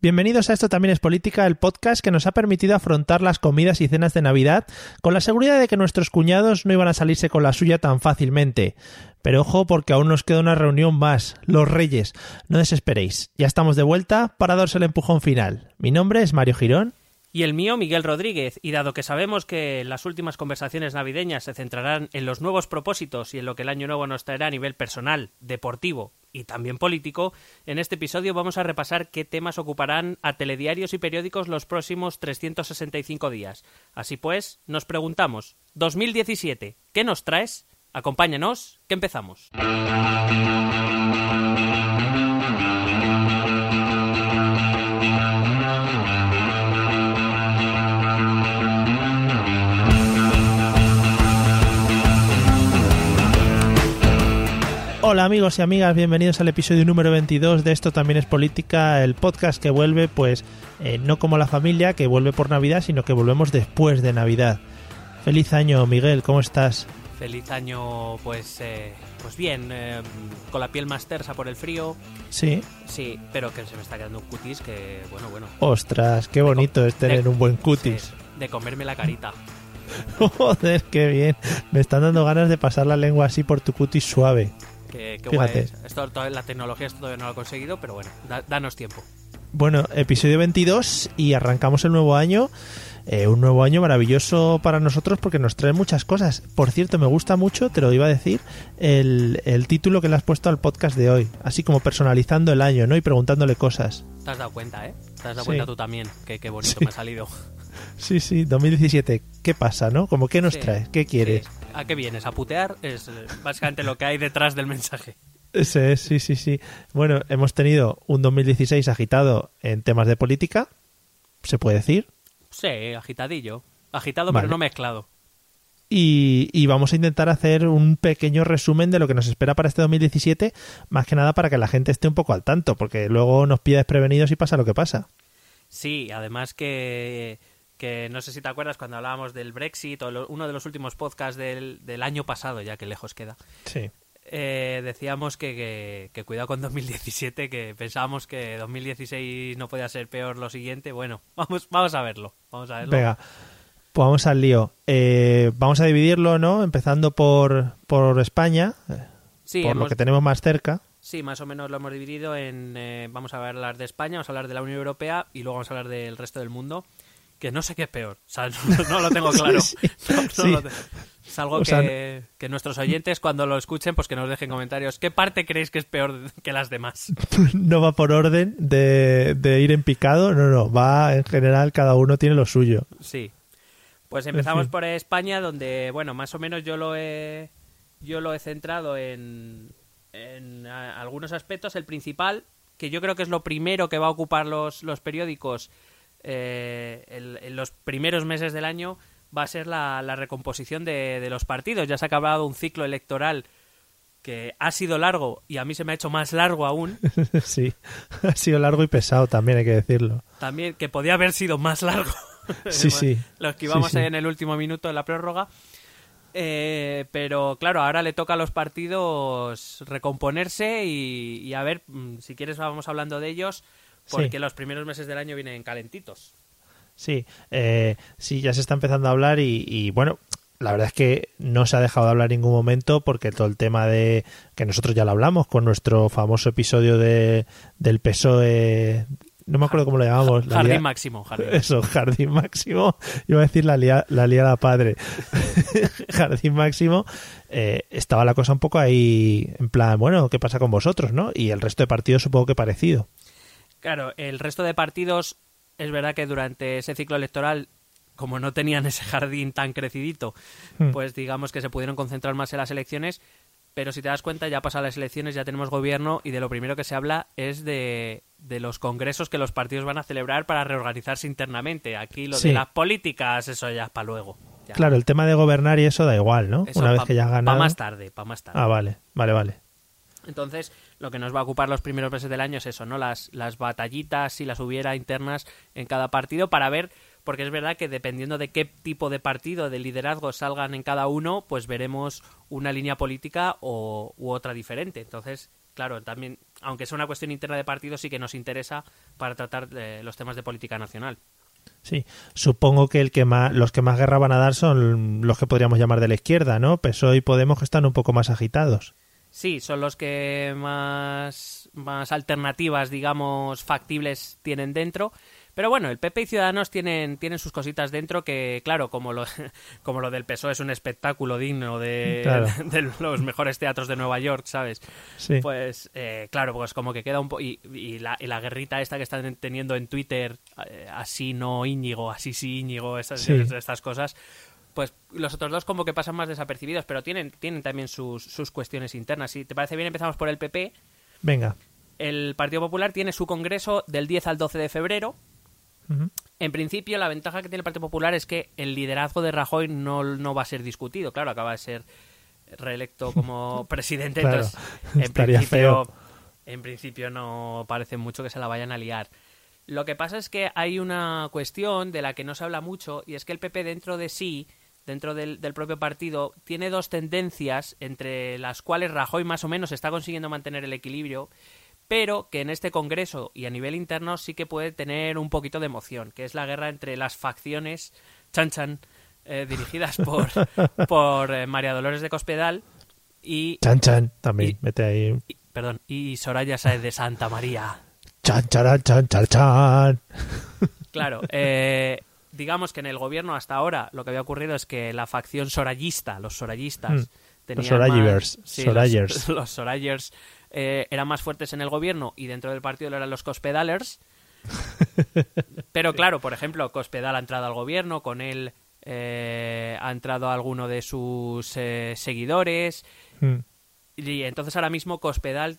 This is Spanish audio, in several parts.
Bienvenidos a Esto también es política, el podcast que nos ha permitido afrontar las comidas y cenas de Navidad con la seguridad de que nuestros cuñados no iban a salirse con la suya tan fácilmente. Pero ojo porque aún nos queda una reunión más, los Reyes. No desesperéis, ya estamos de vuelta para daros el empujón final. Mi nombre es Mario Girón. Y el mío, Miguel Rodríguez, y dado que sabemos que las últimas conversaciones navideñas se centrarán en los nuevos propósitos y en lo que el año nuevo nos traerá a nivel personal, deportivo y también político, en este episodio vamos a repasar qué temas ocuparán a telediarios y periódicos los próximos 365 días. Así pues, nos preguntamos, 2017, ¿qué nos traes? Acompáñanos, que empezamos. Hola amigos y amigas, bienvenidos al episodio número 22 de Esto también es política, el podcast que vuelve pues eh, no como la familia que vuelve por Navidad, sino que volvemos después de Navidad. Feliz año Miguel, ¿cómo estás? Feliz año, pues, eh, pues bien, eh, con la piel más tersa por el frío. Sí. Sí, pero que se me está quedando un cutis que, bueno, bueno. Ostras, qué bonito es tener de- un buen cutis. sí, de comerme la carita. Joder, qué bien. Me están dando ganas de pasar la lengua así por tu cutis suave. Que, guay es. Esto, to- la tecnología esto todavía no lo ha conseguido, pero bueno, da- danos tiempo. Bueno, episodio 22 y arrancamos el nuevo año. Eh, un nuevo año maravilloso para nosotros porque nos trae muchas cosas. Por cierto, me gusta mucho, te lo iba a decir, el, el título que le has puesto al podcast de hoy. Así como personalizando el año, ¿no? Y preguntándole cosas. Te has dado cuenta, ¿eh? Te has dado Sí. cuenta tú también, que qué bonito Sí. me ha salido. Sí, sí, 2017. ¿Qué pasa, no? Como, ¿qué nos Sí. traes? ¿Qué quieres? Sí. ¿A qué vienes? ¿A putear? Es eh, básicamente lo que hay detrás del mensaje. Es, sí, sí, sí. Bueno, hemos tenido un 2016 agitado en temas de política, se puede decir. Sí, agitadillo. Agitado Vale. pero no mezclado. Y, y vamos a intentar hacer un pequeño resumen de lo que nos espera para este 2017, más que nada para que la gente esté un poco al tanto, porque luego nos pilla desprevenidos y pasa lo que pasa. Sí, además que, que no sé si te acuerdas cuando hablábamos del Brexit o lo- uno de los últimos podcasts del, del año pasado, ya que lejos queda. Sí. eh, decíamos que, que, que cuidado con 2017, que pensábamos que 2016 no podía ser peor lo siguiente. Bueno, vamos, vamos a verlo. Vamos a verlo. Venga, pues vamos al lío. Eh, vamos a dividirlo, ¿no? Empezando por, por España, eh, Sí, por lo que tenemos más cerca. sí, más o menos lo hemos dividido en... eh, vamos a hablar de España, vamos a hablar de la Unión Europea y luego vamos a hablar del resto del mundo. Que no sé qué es peor. O sea, no, no lo tengo claro. Sí, No- no sí. lo te- Es algo O que, sea, que nuestros oyentes cuando lo escuchen pues que nos dejen comentarios. ¿Qué parte creéis que es peor que las demás? no va por orden de, de ir en picado, no, no, va en general, cada uno tiene lo suyo. Sí. Pues empezamos fin. por España, donde, bueno, más o menos yo lo he, yo lo he centrado en, en algunos aspectos. El principal, que yo creo que es lo primero que va a ocupar los, los periódicos eh, el- en los primeros meses del año, va a ser la, la recomposición de, de los partidos. Ya se ha acabado un ciclo electoral que ha sido largo y a mí se me ha hecho más largo aún. sí, ha sido largo y pesado también, hay que decirlo. también que podía haber sido más largo. Sí, sí. Lo esquivamos Sí, en el último minuto de la prórroga. Eh, pero claro, ahora le toca a los partidos recomponerse y, y a ver, mm, si quieres vamos hablando de ellos, porque Sí. los primeros meses del año vienen calentitos. Sí, eh, sí, ya se está empezando a hablar y, y, bueno, la verdad es que no se ha dejado de hablar en ningún momento porque todo el tema de que nosotros ya lo hablamos con nuestro famoso episodio de del PSOE, no me acuerdo cómo lo llamamos. la Jardín lia- máximo, jardín. Eso, jardín máximo. Iba a decir la, lia, la liada padre. jardín máximo. eh, estaba la cosa un poco ahí en plan, bueno, ¿qué pasa con vosotros, no? Y el resto de partidos supongo que parecido. Claro, el resto de partidos es verdad que durante ese ciclo electoral, como no tenían ese jardín tan crecidito, Hmm. pues digamos que se pudieron concentrar más en las elecciones. Pero si te das cuenta, ya pasan las elecciones, ya tenemos gobierno y de lo primero que se habla es de, de los congresos que los partidos van a celebrar para reorganizarse internamente. Aquí lo Sí. de las políticas, eso ya es para luego. Ya. Claro, el tema de gobernar y eso da igual, ¿no? Eso Una vez que ya ganado. más tarde, para más tarde. Ah, vale, vale, vale. Entonces, lo que nos va a ocupar los primeros meses del año es eso, ¿no? Las, las batallitas, si las hubiera internas en cada partido, para ver, porque es verdad que dependiendo de qué tipo de partido, de liderazgo salgan en cada uno, pues veremos una línea política o, u otra diferente. Entonces, claro, también, aunque sea una cuestión interna de partido, sí que nos interesa para tratar de los temas de política nacional. Sí, supongo que el que más, los que más guerra van a dar son los que podríamos llamar de la izquierda, ¿no? PSOE y Podemos que están un poco más agitados. Sí, son los que más, más alternativas, digamos, factibles tienen dentro. Pero bueno, el PP y Ciudadanos tienen, tienen sus cositas dentro que, claro, como lo, como lo del PSOE es un espectáculo digno de, de los mejores teatros de Nueva York, ¿sabes? Sí. Pues, eh, claro, pues como que queda un poco... Y, la, y, la, guerrita esta que están teniendo en Twitter, eh, así no Íñigo, así sí Íñigo, esas, Sí. estas cosas, pues los otros dos como que pasan más desapercibidos, pero tienen, tienen también sus, sus cuestiones internas. Si te parece bien, empezamos por el PP. Venga. El Partido Popular tiene su congreso del 10 al 12 de febrero. En principio, la ventaja que tiene el Partido Popular es que el liderazgo de Rajoy no, no va a ser discutido. Claro, acaba de ser reelecto como presidente, Claro, entonces en principio, feo. en principio no parece mucho que se la vayan a liar. Lo que pasa es que hay una cuestión de la que no se habla mucho y es que el PP dentro de sí, dentro del, del propio partido, tiene dos tendencias entre las cuales Rajoy más o menos está consiguiendo mantener el equilibrio, pero que en este Congreso y a nivel interno sí que puede tener un poquito de emoción, que es la guerra entre las facciones chan chan eh, dirigidas por, por eh, María Dolores de Cospedal y, Chan chan, también, Y- mete ahí. y- perdón, y Soraya Sáez de Santa María. Chan chan chan chan chan. Claro, eh, digamos que en el gobierno hasta ahora lo que había ocurrido es que la facción sorayista, los sorayistas, Hmm. tenían Sorayivers, más- sí, Sorayers. los, los Sorayers eh, eran más fuertes en el gobierno y dentro del partido lo eran los Cospedalers. Pero claro, por ejemplo, Cospedal ha entrado al gobierno, con él eh, ha entrado alguno de sus eh, seguidores, Mm. y entonces ahora mismo Cospedal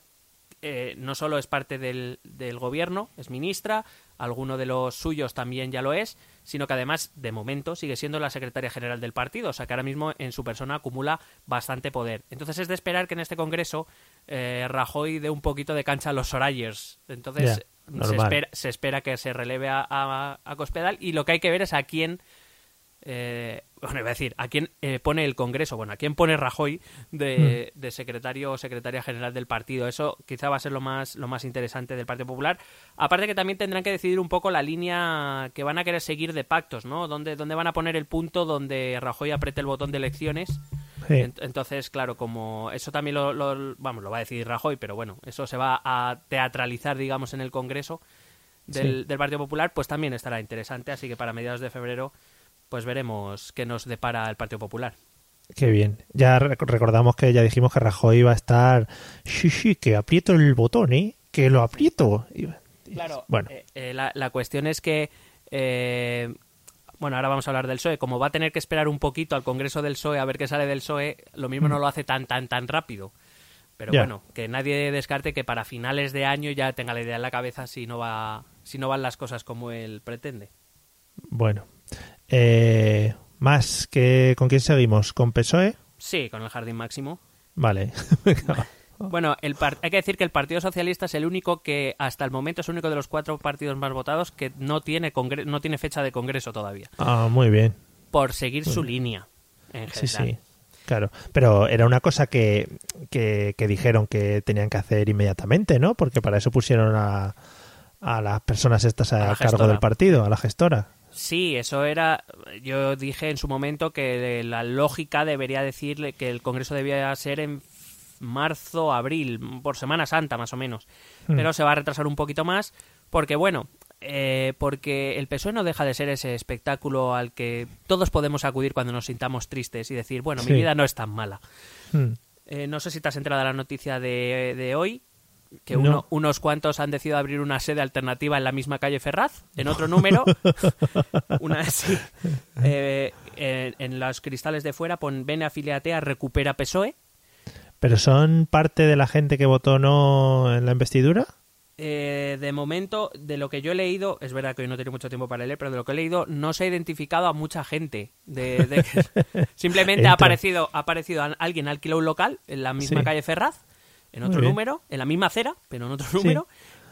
eh, no solo es parte del, del gobierno, es ministra, alguno de los suyos también ya lo es, sino que además, de momento, sigue siendo la secretaria general del partido, o sea que ahora mismo en su persona acumula bastante poder. Entonces es de esperar que en este congreso eh, Rajoy dé un poquito de cancha a los Sorayers. Entonces se, espera, se espera que se releve a, a- a Cospedal y lo que hay que ver es a quién eh, bueno, iba a decir, ¿a quién eh, pone el Congreso? Bueno, ¿a quién pone Rajoy de, de secretario o secretaria general del partido? Eso quizá va a ser lo más, lo más interesante del Partido Popular. Aparte que también tendrán que decidir un poco la línea que van a querer seguir de pactos, ¿no? ¿Dónde, dónde van a poner el punto donde Rajoy apriete el botón de elecciones? Sí. Entonces, claro, como eso también lo, lo- vamos, lo va a decidir Rajoy, pero bueno, eso se va a teatralizar, digamos, en el Congreso del, Sí. del Partido Popular, pues también estará interesante. Así que para mediados de febrero, pues veremos qué nos depara el Partido Popular. Qué bien. Ya rec- recordamos que ya dijimos que Rajoy iba a estar. Sí, sí, que aprieto el botón, ¿eh? Que lo aprieto. Claro, Bueno, eh, eh, la, la cuestión es que, eh, bueno, ahora vamos a hablar del PSOE. Como va a tener que esperar un poquito al Congreso del PSOE a ver qué sale del PSOE, lo mismo no lo hace tan, tan, tan rápido. Pero bueno, que nadie descarte que para finales de año ya tenga la idea en la cabeza si no va, si no van las cosas como él pretende. bueno. Eh, más que. ¿Con quién seguimos? ¿Con PSOE? Sí, con el jardín máximo. Vale. Bueno, el par- hay que decir que el Partido Socialista es el único que hasta el momento es el único de los cuatro partidos más votados que no tiene congre- no tiene fecha de congreso todavía ah, muy bien. por seguir su línea en Sí, general. sí. Claro. Pero era una cosa que, que, que dijeron que tenían que hacer inmediatamente, ¿no? Porque para eso pusieron a, a las personas estas A cargo gestora. del partido, a la gestora. Sí, eso era. Yo dije en su momento que la lógica debería decirle que el Congreso debía ser en marzo, abril, por Semana Santa más o menos. Hmm. Pero se va a retrasar un poquito más porque, bueno, eh, porque el PSOE no deja de ser ese espectáculo al que todos podemos acudir cuando nos sintamos tristes y decir, bueno, Sí. mi vida no es tan mala. Hmm. Eh, no sé si te has enterado de la noticia de, de hoy, que No. uno- unos cuantos han decidido abrir una sede alternativa en la misma calle Ferraz, en otro número. una sí. Eh, en, en los cristales de fuera pon ven afiliate a recupera PSOE. ¿Pero son parte de la gente que votó no en la investidura? Eh, de momento, de lo que yo he leído, es verdad que hoy no tengo mucho tiempo para leer, pero de lo que he leído, no se ha identificado a mucha gente. De, simplemente Entra. ha aparecido, ha aparecido alguien alquiló un local en la misma Sí. calle Ferraz, en otro número, en la misma acera, pero en otro Sí. número.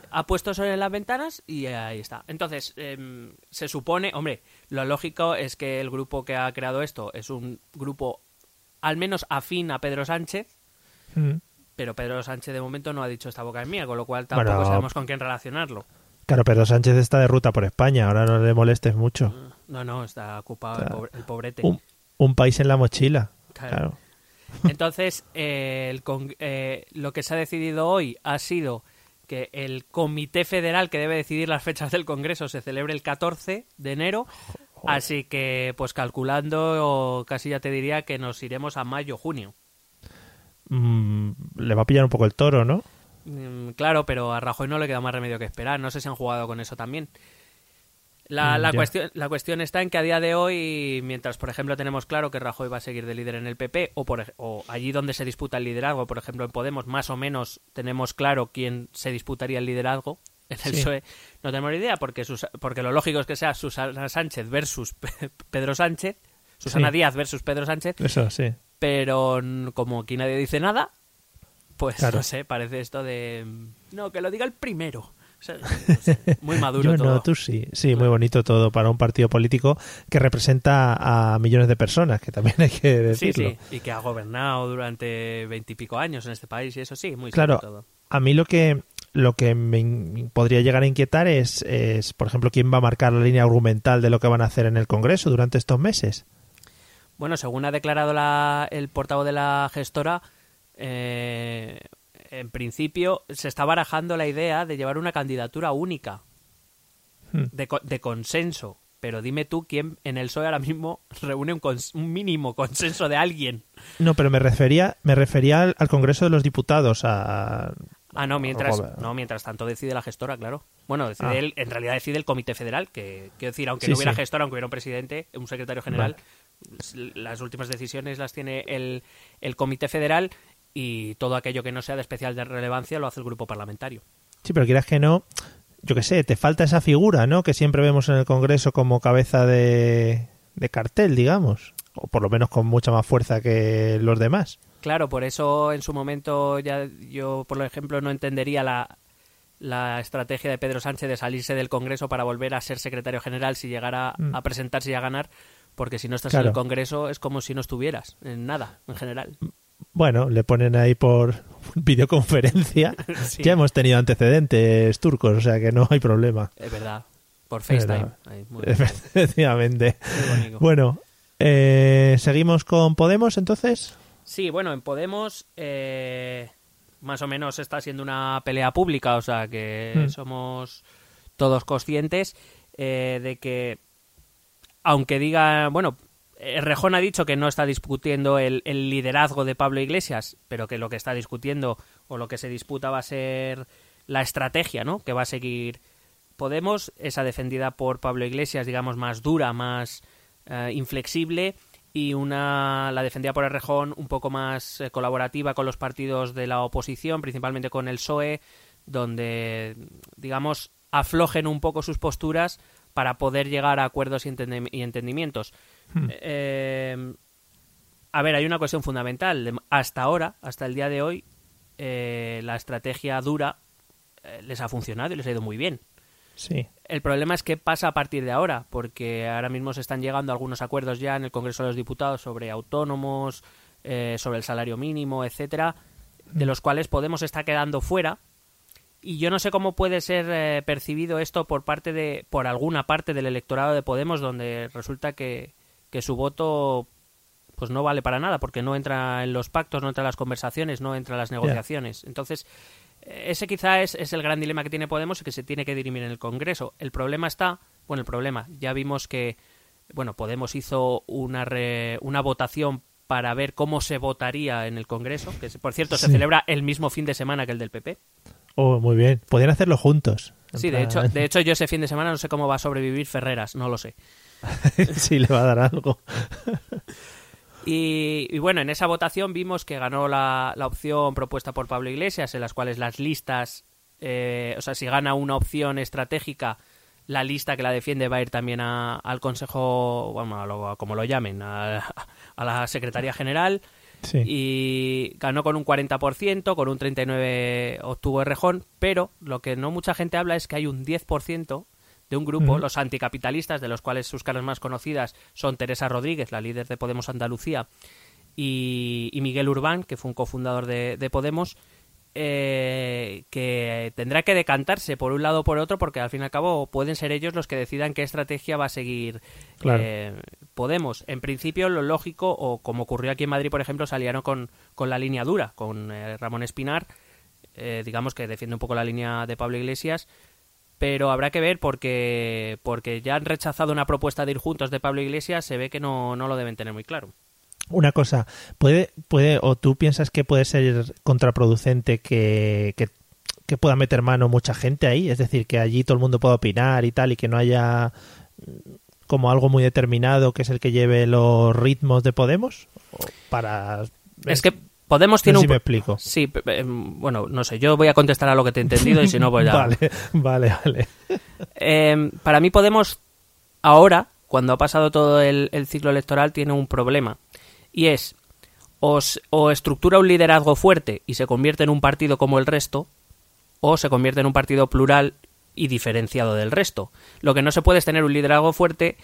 Ha puesto eso en las ventanas y ahí está. Entonces, em, se supone, hombre, lo lógico es que el grupo que ha creado esto es un grupo al menos afín a Pedro Sánchez, Hmm. pero Pedro Sánchez de momento no ha dicho esta boca en mía, con lo cual tampoco sabemos con quién relacionarlo. Claro, Pedro Sánchez está de ruta por España, ahora no le molestes mucho. No, no, está ocupado el, pobrete. Un, país en la mochila. Claro. Entonces, eh, eh, lo que se ha decidido hoy ha sido que el Comité Federal que debe decidir las fechas del Congreso se celebre el 14 de enero. Así que, pues calculando, casi ya te diría que nos iremos a mayo-junio. Mm, le va a pillar un poco el toro, ¿no? Mm, claro, pero a Rajoy no le queda más remedio que esperar. No sé si han jugado con eso también. La, mm, cuestión, la cuestión está en que a día de hoy, mientras por ejemplo tenemos claro que Rajoy va a seguir de líder en el PP, o, por, o allí donde se disputa el liderazgo, por ejemplo en Podemos, más o menos tenemos claro quién se disputaría el liderazgo, en el PSOE no tenemos idea, porque, porque lo lógico es que sea Susana Sánchez versus Pedro Sánchez, Susana Díaz versus Pedro Sánchez. Eso, sí. Pero como aquí nadie dice nada, pues no sé, parece esto de... No, que lo diga el primero. Muy maduro Yo No, tú sí. Sí, muy bonito todo para un partido político que representa a millones de personas, que también hay que decirlo. Sí, sí. Y que ha gobernado durante veintipico años en este país y eso sí, muy claro. todo. A mí lo que lo que me podría llegar a inquietar es, es, por ejemplo, quién va a marcar la línea argumental de lo que van a hacer en el Congreso durante estos meses. Bueno, según ha declarado la, el portavoz de la gestora, eh, en principio se está barajando la idea de llevar una candidatura única, hmm. de, consenso. Pero dime tú quién en el PSOE ahora mismo reúne un, mínimo consenso de alguien. No, pero me refería, me refería al, Congreso de los Diputados, a... Ah, no, mientras, no, mientras tanto decide la gestora, claro. Bueno, decide ah. en realidad decide el Comité Federal, que quiero decir, aunque no hubiera gestora, aunque hubiera un presidente, un secretario general, las últimas decisiones las tiene el, el Comité Federal y todo aquello que no sea de especial de relevancia lo hace el grupo parlamentario. Sí, pero quieras que no, yo qué sé, te falta esa figura, ¿no? Que siempre vemos en el Congreso como cabeza de, de cartel, digamos, o por lo menos con mucha más fuerza que los demás. Claro, por eso en su momento ya yo, por ejemplo, no entendería la, la estrategia de Pedro Sánchez de salirse del Congreso para volver a ser secretario general si llegara mm. a presentarse y a ganar, porque si no estás en el Congreso es como si no estuvieras en nada, en general. Bueno, le ponen ahí por videoconferencia. Ya hemos tenido antecedentes turcos, o sea que no hay problema. Es verdad. Por FaceTime. Efectivamente. Bueno, eh, ¿seguimos con Podemos entonces? Sí, bueno, en Podemos eh, más o menos está siendo una pelea pública, o sea que hmm. somos todos conscientes eh, de que, aunque diga, bueno, Rejón ha dicho que no está discutiendo el, liderazgo de Pablo Iglesias, pero que lo que está discutiendo o lo que se disputa va a ser la estrategia, ¿no? Que va a seguir Podemos, esa defendida por Pablo Iglesias, digamos, más dura, más eh, inflexible, y una la defendida por Rejón un poco más eh, colaborativa con los partidos de la oposición, principalmente con el PSOE, donde, digamos, aflojen un poco sus posturas para poder llegar a acuerdos y entendimientos. Hmm. Eh, a ver, hay una cuestión fundamental. Hasta ahora, hasta el día de hoy, eh, la estrategia dura eh, les ha funcionado y les ha ido muy bien. Sí. El problema es qué pasa a partir de ahora, porque ahora mismo se están llegando algunos acuerdos ya en el Congreso de los Diputados sobre autónomos, sobre el salario mínimo, etcétera, de hmm. los cuales Podemos está quedando fuera. Y yo no sé cómo puede ser percibido esto por parte de, por alguna parte del electorado de Podemos, donde resulta que, que su voto pues no vale para nada porque no entra en los pactos, no entra en las conversaciones, no entra en las negociaciones. Entonces, ese quizá es, es, el gran dilema que tiene Podemos y que se tiene que dirimir en el Congreso. El problema está, bueno, el problema, ya vimos que, bueno, Podemos hizo una, una votación para ver cómo se votaría en el Congreso, que por cierto se celebra el mismo fin de semana que el del PP. Oh, muy bien. Podrían hacerlo juntos. Sí, de hecho, de hecho yo ese fin de semana no sé cómo va a sobrevivir Ferreras, no lo sé. sí, le va a dar algo. Y, bueno, en esa votación vimos que ganó la, opción propuesta por Pablo Iglesias, en las cuales las listas, eh, o sea, si gana una opción estratégica, la lista que la defiende va a ir también al Consejo, bueno, como lo llamen, a, la Secretaría General. Y ganó con un 40%, con un 39% obtuvo Rejón, pero lo que no mucha gente habla es que hay un 10% de un grupo, los anticapitalistas, de los cuales sus caras más conocidas son Teresa Rodríguez, la líder de Podemos Andalucía, y, Miguel Urbán, que fue un cofundador de, de Podemos, eh, que tendrá que decantarse por un lado o por otro, porque al fin y al cabo pueden ser ellos los que decidan qué estrategia va a seguir eh, Podemos. En principio, lo lógico, o como ocurrió aquí en Madrid, por ejemplo, salieron con, con la línea dura, con eh, Ramón Espinar, digamos que defiende un poco la línea de Pablo Iglesias, pero habrá que ver porque, porque ya han rechazado una propuesta de ir juntos de Pablo Iglesias, se ve que no, no lo deben tener muy claro. Una cosa, puede, puede, o tú piensas que puede ser contraproducente que, que, pueda meter mano mucha gente ahí, es decir, que allí todo el mundo pueda opinar y tal, y que no haya como algo muy determinado que es el que lleve los ritmos de Podemos para es que Podemos tiene un... me explico. Sí, bueno, no sé, yo voy a contestar a lo que te he entendido y si no, pues ya... vale, vale, vale. Em, para mí Podemos, ahora, cuando ha pasado todo el, ciclo electoral, tiene un problema y es o estructura un liderazgo fuerte y se convierte en un partido como el resto, o se convierte en un partido plural y diferenciado del resto. Lo que no se puede es tener un liderazgo fuerte,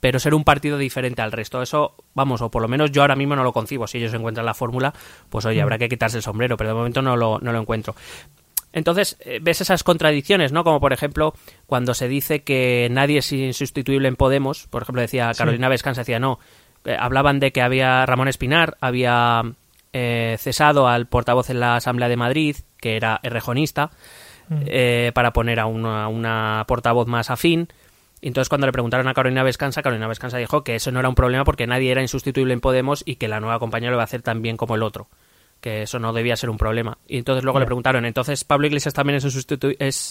pero ser un partido diferente al resto. Eso, vamos, o por lo menos yo ahora mismo no lo concibo. Si ellos encuentran la fórmula, pues oye, habrá que quitarse el sombrero, pero de momento no lo, no lo encuentro. Entonces, eh, ves esas contradicciones, ¿no? Como por ejemplo, cuando se dice que nadie es insustituible en Podemos, por ejemplo, decía Carolina Vescanza, decía, no, eh, hablaban de que había Ramón Espinar, había eh, cesado al portavoz en la Asamblea de Madrid, que era errejonista, mm. eh, para poner a una, portavoz más afín. Y entonces cuando le preguntaron a Carolina Vescanza, Carolina Vescanza dijo que eso no era un problema porque nadie era insustituible en Podemos y que la nueva compañera lo iba a hacer tan bien como el otro que eso no debía ser un problema. Y entonces luego le preguntaron, entonces Pablo Iglesias también es,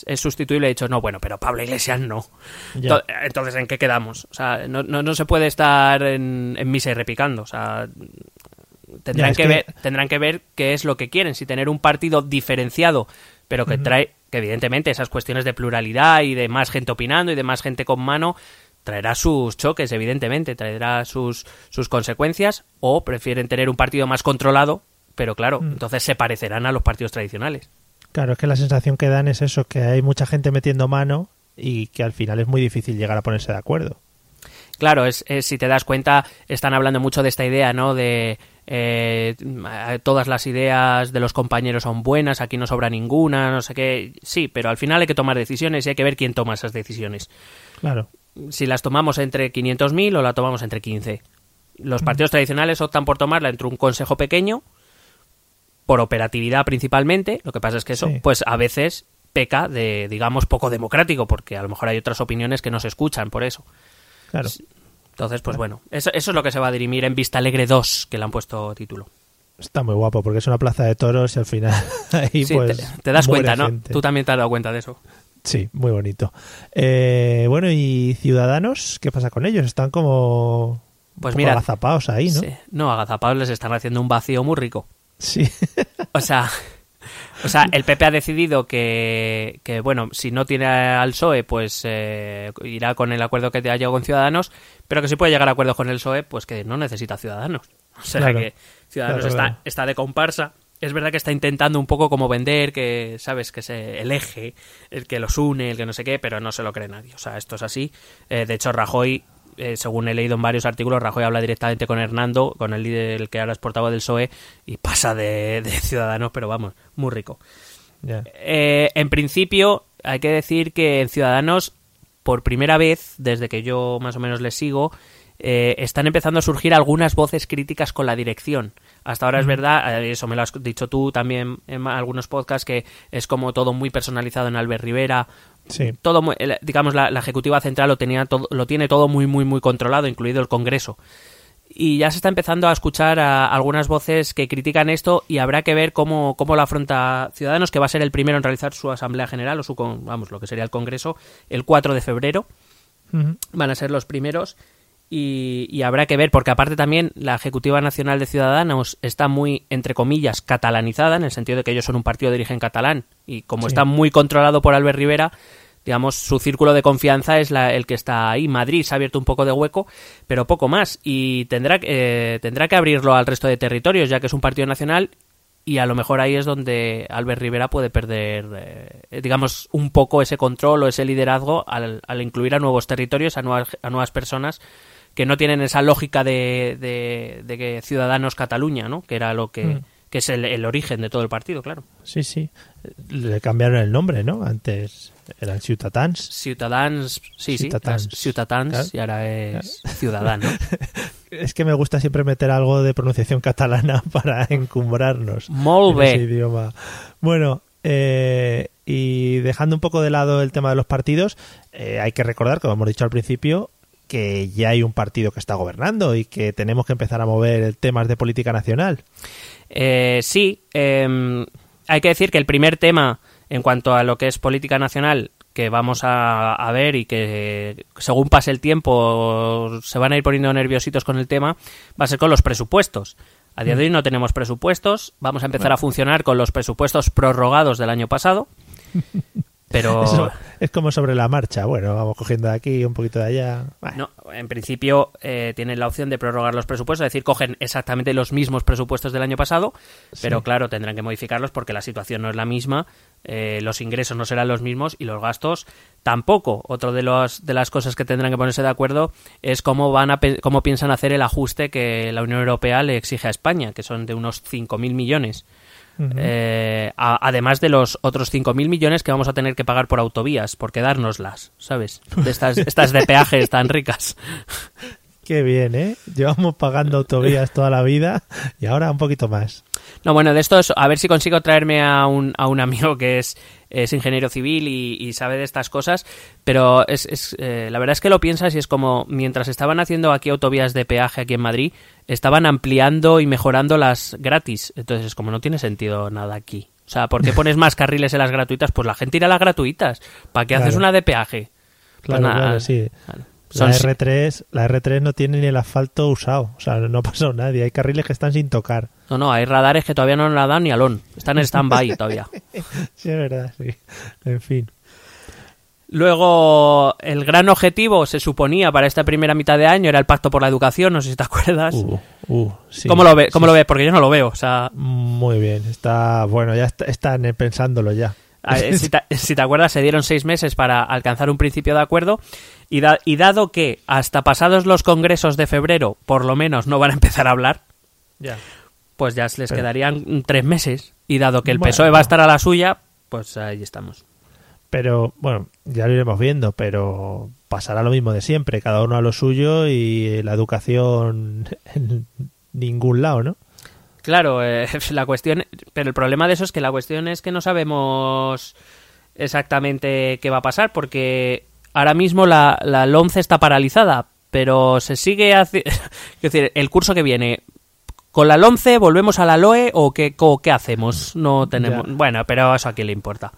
es, sustituible. Y he dicho, no, bueno, pero Pablo Iglesias no. Entonces, ¿en qué quedamos? O sea, no, no, se puede estar en, misa y repicando. O sea, tendrán, que, ver, tendrán que ver qué es lo que quieren. Si tener un partido diferenciado, pero que trae, que evidentemente esas cuestiones de pluralidad y de más gente opinando y de más gente con mano, traerá sus choques, evidentemente, traerá sus, sus consecuencias, o prefieren tener un partido más controlado pero claro, mm. entonces se parecerán a los partidos tradicionales. Claro, es que la sensación que dan es eso, que hay mucha gente metiendo mano y que al final es muy difícil llegar a ponerse de acuerdo. Claro, es, si te das cuenta, están hablando mucho de esta idea, ¿no? De eh, todas las ideas de los compañeros son buenas, aquí no sobra ninguna, no sé qué. Sí, pero al final hay que tomar decisiones y hay que ver quién toma esas decisiones. Claro. Si las tomamos entre 500.000 o la tomamos entre 15. Los mm. partidos tradicionales optan por tomarla entre un consejo pequeño por operatividad principalmente, lo que pasa es que eso, pues a veces peca de, digamos, poco democrático, porque a lo mejor hay otras opiniones que no se escuchan por eso. Claro. Entonces, pues bueno, eso, eso es lo que se va a dirimir en Vista Alegre 2, que le han puesto título. Está muy guapo, porque es una plaza de toros y al final ahí pues... Te, das cuenta, ¿no? Tú también te has dado cuenta de eso. Sí, muy bonito. Eh, bueno, ¿y Ciudadanos? ¿Qué pasa con ellos? Están como... Pues mira, agazapados ahí, ¿no? No, agazapados les están haciendo un vacío muy rico. Sí. O sea, o sea, el PP ha decidido que, que bueno, si no tiene al PSOE, pues eh, irá con el acuerdo que ha llegado con Ciudadanos, pero que si puede llegar a acuerdo con el PSOE, pues que no necesita Ciudadanos. O sea que Ciudadanos está, está de comparsa. Es verdad que está intentando un poco como vender, que, ¿sabes? Que se el eje, el que los une, el que no sé qué, pero no se lo cree nadie. O sea, esto es así. Eh, de hecho, Rajoy eh, según he leído en varios artículos, Rajoy habla directamente con Hernando, con el líder el que ahora es portavoz del PSOE, y pasa de, Ciudadanos, pero vamos, muy rico. Eh, en principio, hay que decir que en Ciudadanos, por primera vez, desde que yo más o menos les sigo, eh, están empezando a surgir algunas voces críticas con la dirección. Hasta ahora es verdad, eso me lo has dicho tú también en algunos podcasts, que es como todo muy personalizado en Albert Rivera Sí. Todo, digamos, la, ejecutiva central lo, tenía todo, lo tiene todo muy, muy, muy controlado, incluido el Congreso. Y ya se está empezando a escuchar a algunas voces que critican esto y habrá que ver cómo, cómo lo afronta Ciudadanos, que va a ser el primero en realizar su Asamblea General, o su, vamos, lo que sería el Congreso, el 4 de febrero. Van a ser los primeros. Y, habrá que ver, porque aparte también la Ejecutiva Nacional de Ciudadanos está muy, entre comillas, catalanizada, en el sentido de que ellos son un partido de origen catalán, y como está muy controlado por Albert Rivera, digamos, su círculo de confianza es la, el que está ahí. Madrid se ha abierto un poco de hueco, pero poco más, y tendrá, eh, tendrá que abrirlo al resto de territorios, ya que es un partido nacional, y a lo mejor ahí es donde Albert Rivera puede perder, eh, digamos, un poco ese control o ese liderazgo al, al incluir a nuevos territorios, a nuevas, a nuevas personas que no tienen esa lógica de, de, de que Ciudadanos Cataluña, ¿no? Que era lo que, Mm. que es el, el origen de todo el partido, claro. Sí, sí. Le cambiaron el nombre, ¿no? Antes eran Ciutatans. Ciutadans, sí, Ciutadans. sí, Ciutadans, Claro. y ahora es Ciudadano. Es que me gusta siempre meter algo de pronunciación catalana para encumbrarnos. En ese idioma. Bueno, eh, y dejando un poco de lado el tema de los partidos, eh, hay que recordar, como hemos dicho al principio, que ya hay un partido que está gobernando y que tenemos que empezar a mover temas de política nacional. Eh, sí, eh, hay que decir que el primer tema en cuanto a lo que es política nacional que vamos a, a ver y que según pase el tiempo se van a ir poniendo nerviositos con el tema va a ser con los presupuestos. A día de hoy no tenemos presupuestos, vamos a empezar a funcionar con los presupuestos prorrogados del año pasado, pero Eso es como sobre la marcha. Bueno, vamos cogiendo de aquí un poquito de allá. Bueno, No, en principio eh, tienen la opción de prorrogar los presupuestos, es decir, cogen exactamente los mismos presupuestos del año pasado, pero claro, tendrán que modificarlos porque la situación no es la misma, eh, los ingresos no serán los mismos y los gastos tampoco. Otro de, los, de las cosas que tendrán que ponerse de acuerdo es cómo, van a, cómo piensan hacer el ajuste que la Unión Europea le exige a España, que son de unos 5.000 millones. Eh, además de los otros 5.000 millones que vamos a tener que pagar por autovías, por quedárnoslas, ¿sabes? De estas, estas de peajes tan ricas. Qué bien, ¿eh? Llevamos pagando autovías toda la vida y ahora un poquito más. No, bueno, de esto es, a ver si consigo traerme a un, a un amigo que es, es ingeniero civil y, y sabe de estas cosas, pero es, es, eh, la verdad es que lo piensas y es como mientras estaban haciendo aquí autovías de peaje aquí en Madrid, estaban ampliando y mejorando las gratis. Entonces es como no tiene sentido nada aquí. O sea, ¿por qué pones más carriles en las gratuitas? Pues la gente irá a las gratuitas. ¿Para qué haces una de peaje? Pues Claro, nada, claro, sí. claro. La Son- R3, la R3 no tiene ni el asfalto usado. O sea, no ha pasado nadie. Hay carriles que están sin tocar. No, no, hay radares que todavía no han dado ni alón. Están en stand-by todavía. Sí, es verdad, sí. En fin. Luego, el gran objetivo se suponía para esta primera mitad de año era el pacto por la educación, no sé si te acuerdas. Uh, uh, sí. ¿Cómo lo, ve, cómo Sí, lo ves? Porque yo no lo veo. O sea, Muy bien. Está, bueno, ya está- están eh, pensándolo ya. si, te, si te acuerdas, se dieron seis meses para alcanzar un principio de acuerdo y, da- y dado que hasta pasados los congresos de febrero, por lo menos, no van a empezar a hablar, Ya. pues ya les Pero- quedarían tres meses. Y dado que el Bueno. PSOE va a estar a la suya, pues ahí estamos. Pero, bueno, ya lo iremos viendo, pero pasará lo mismo de siempre. Cada uno a lo suyo y la educación en ningún lado, ¿no? Claro, eh, la cuestión, pero el problema de eso es que la cuestión es que no sabemos exactamente qué va a pasar, porque ahora mismo la, la LOMCE está paralizada, pero se sigue haci- es decir, el curso que viene. ¿Con la LOMCE volvemos a la LOE o qué, o qué hacemos? No tenemos. Ya. Bueno, pero eso a quién le importa.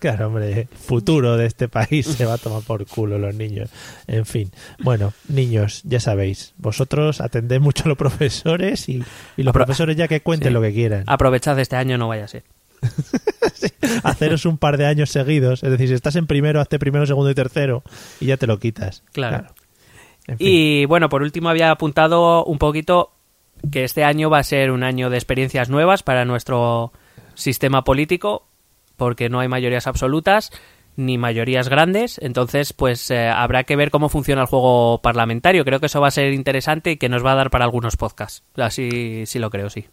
Claro, hombre, futuro de este país se va a tomar por culo los niños. En fin, bueno, niños, ya sabéis, vosotros atended mucho a los profesores y, y los Apro- profesores ya que cuenten Sí. lo que quieran. Aprovechad este año, no vaya a ser. Haceros un par de años seguidos, es decir, si estás en primero, hazte primero, segundo y tercero y ya te lo quitas. Claro. En fin. Y bueno, por último había apuntado un poquito que este año va a ser un año de experiencias nuevas para nuestro sistema político, porque no hay mayorías absolutas ni mayorías grandes, entonces pues eh, habrá que ver cómo funciona el juego parlamentario. Creo que eso va a ser interesante y que nos va a dar para algunos podcasts. Así sí lo creo, sí.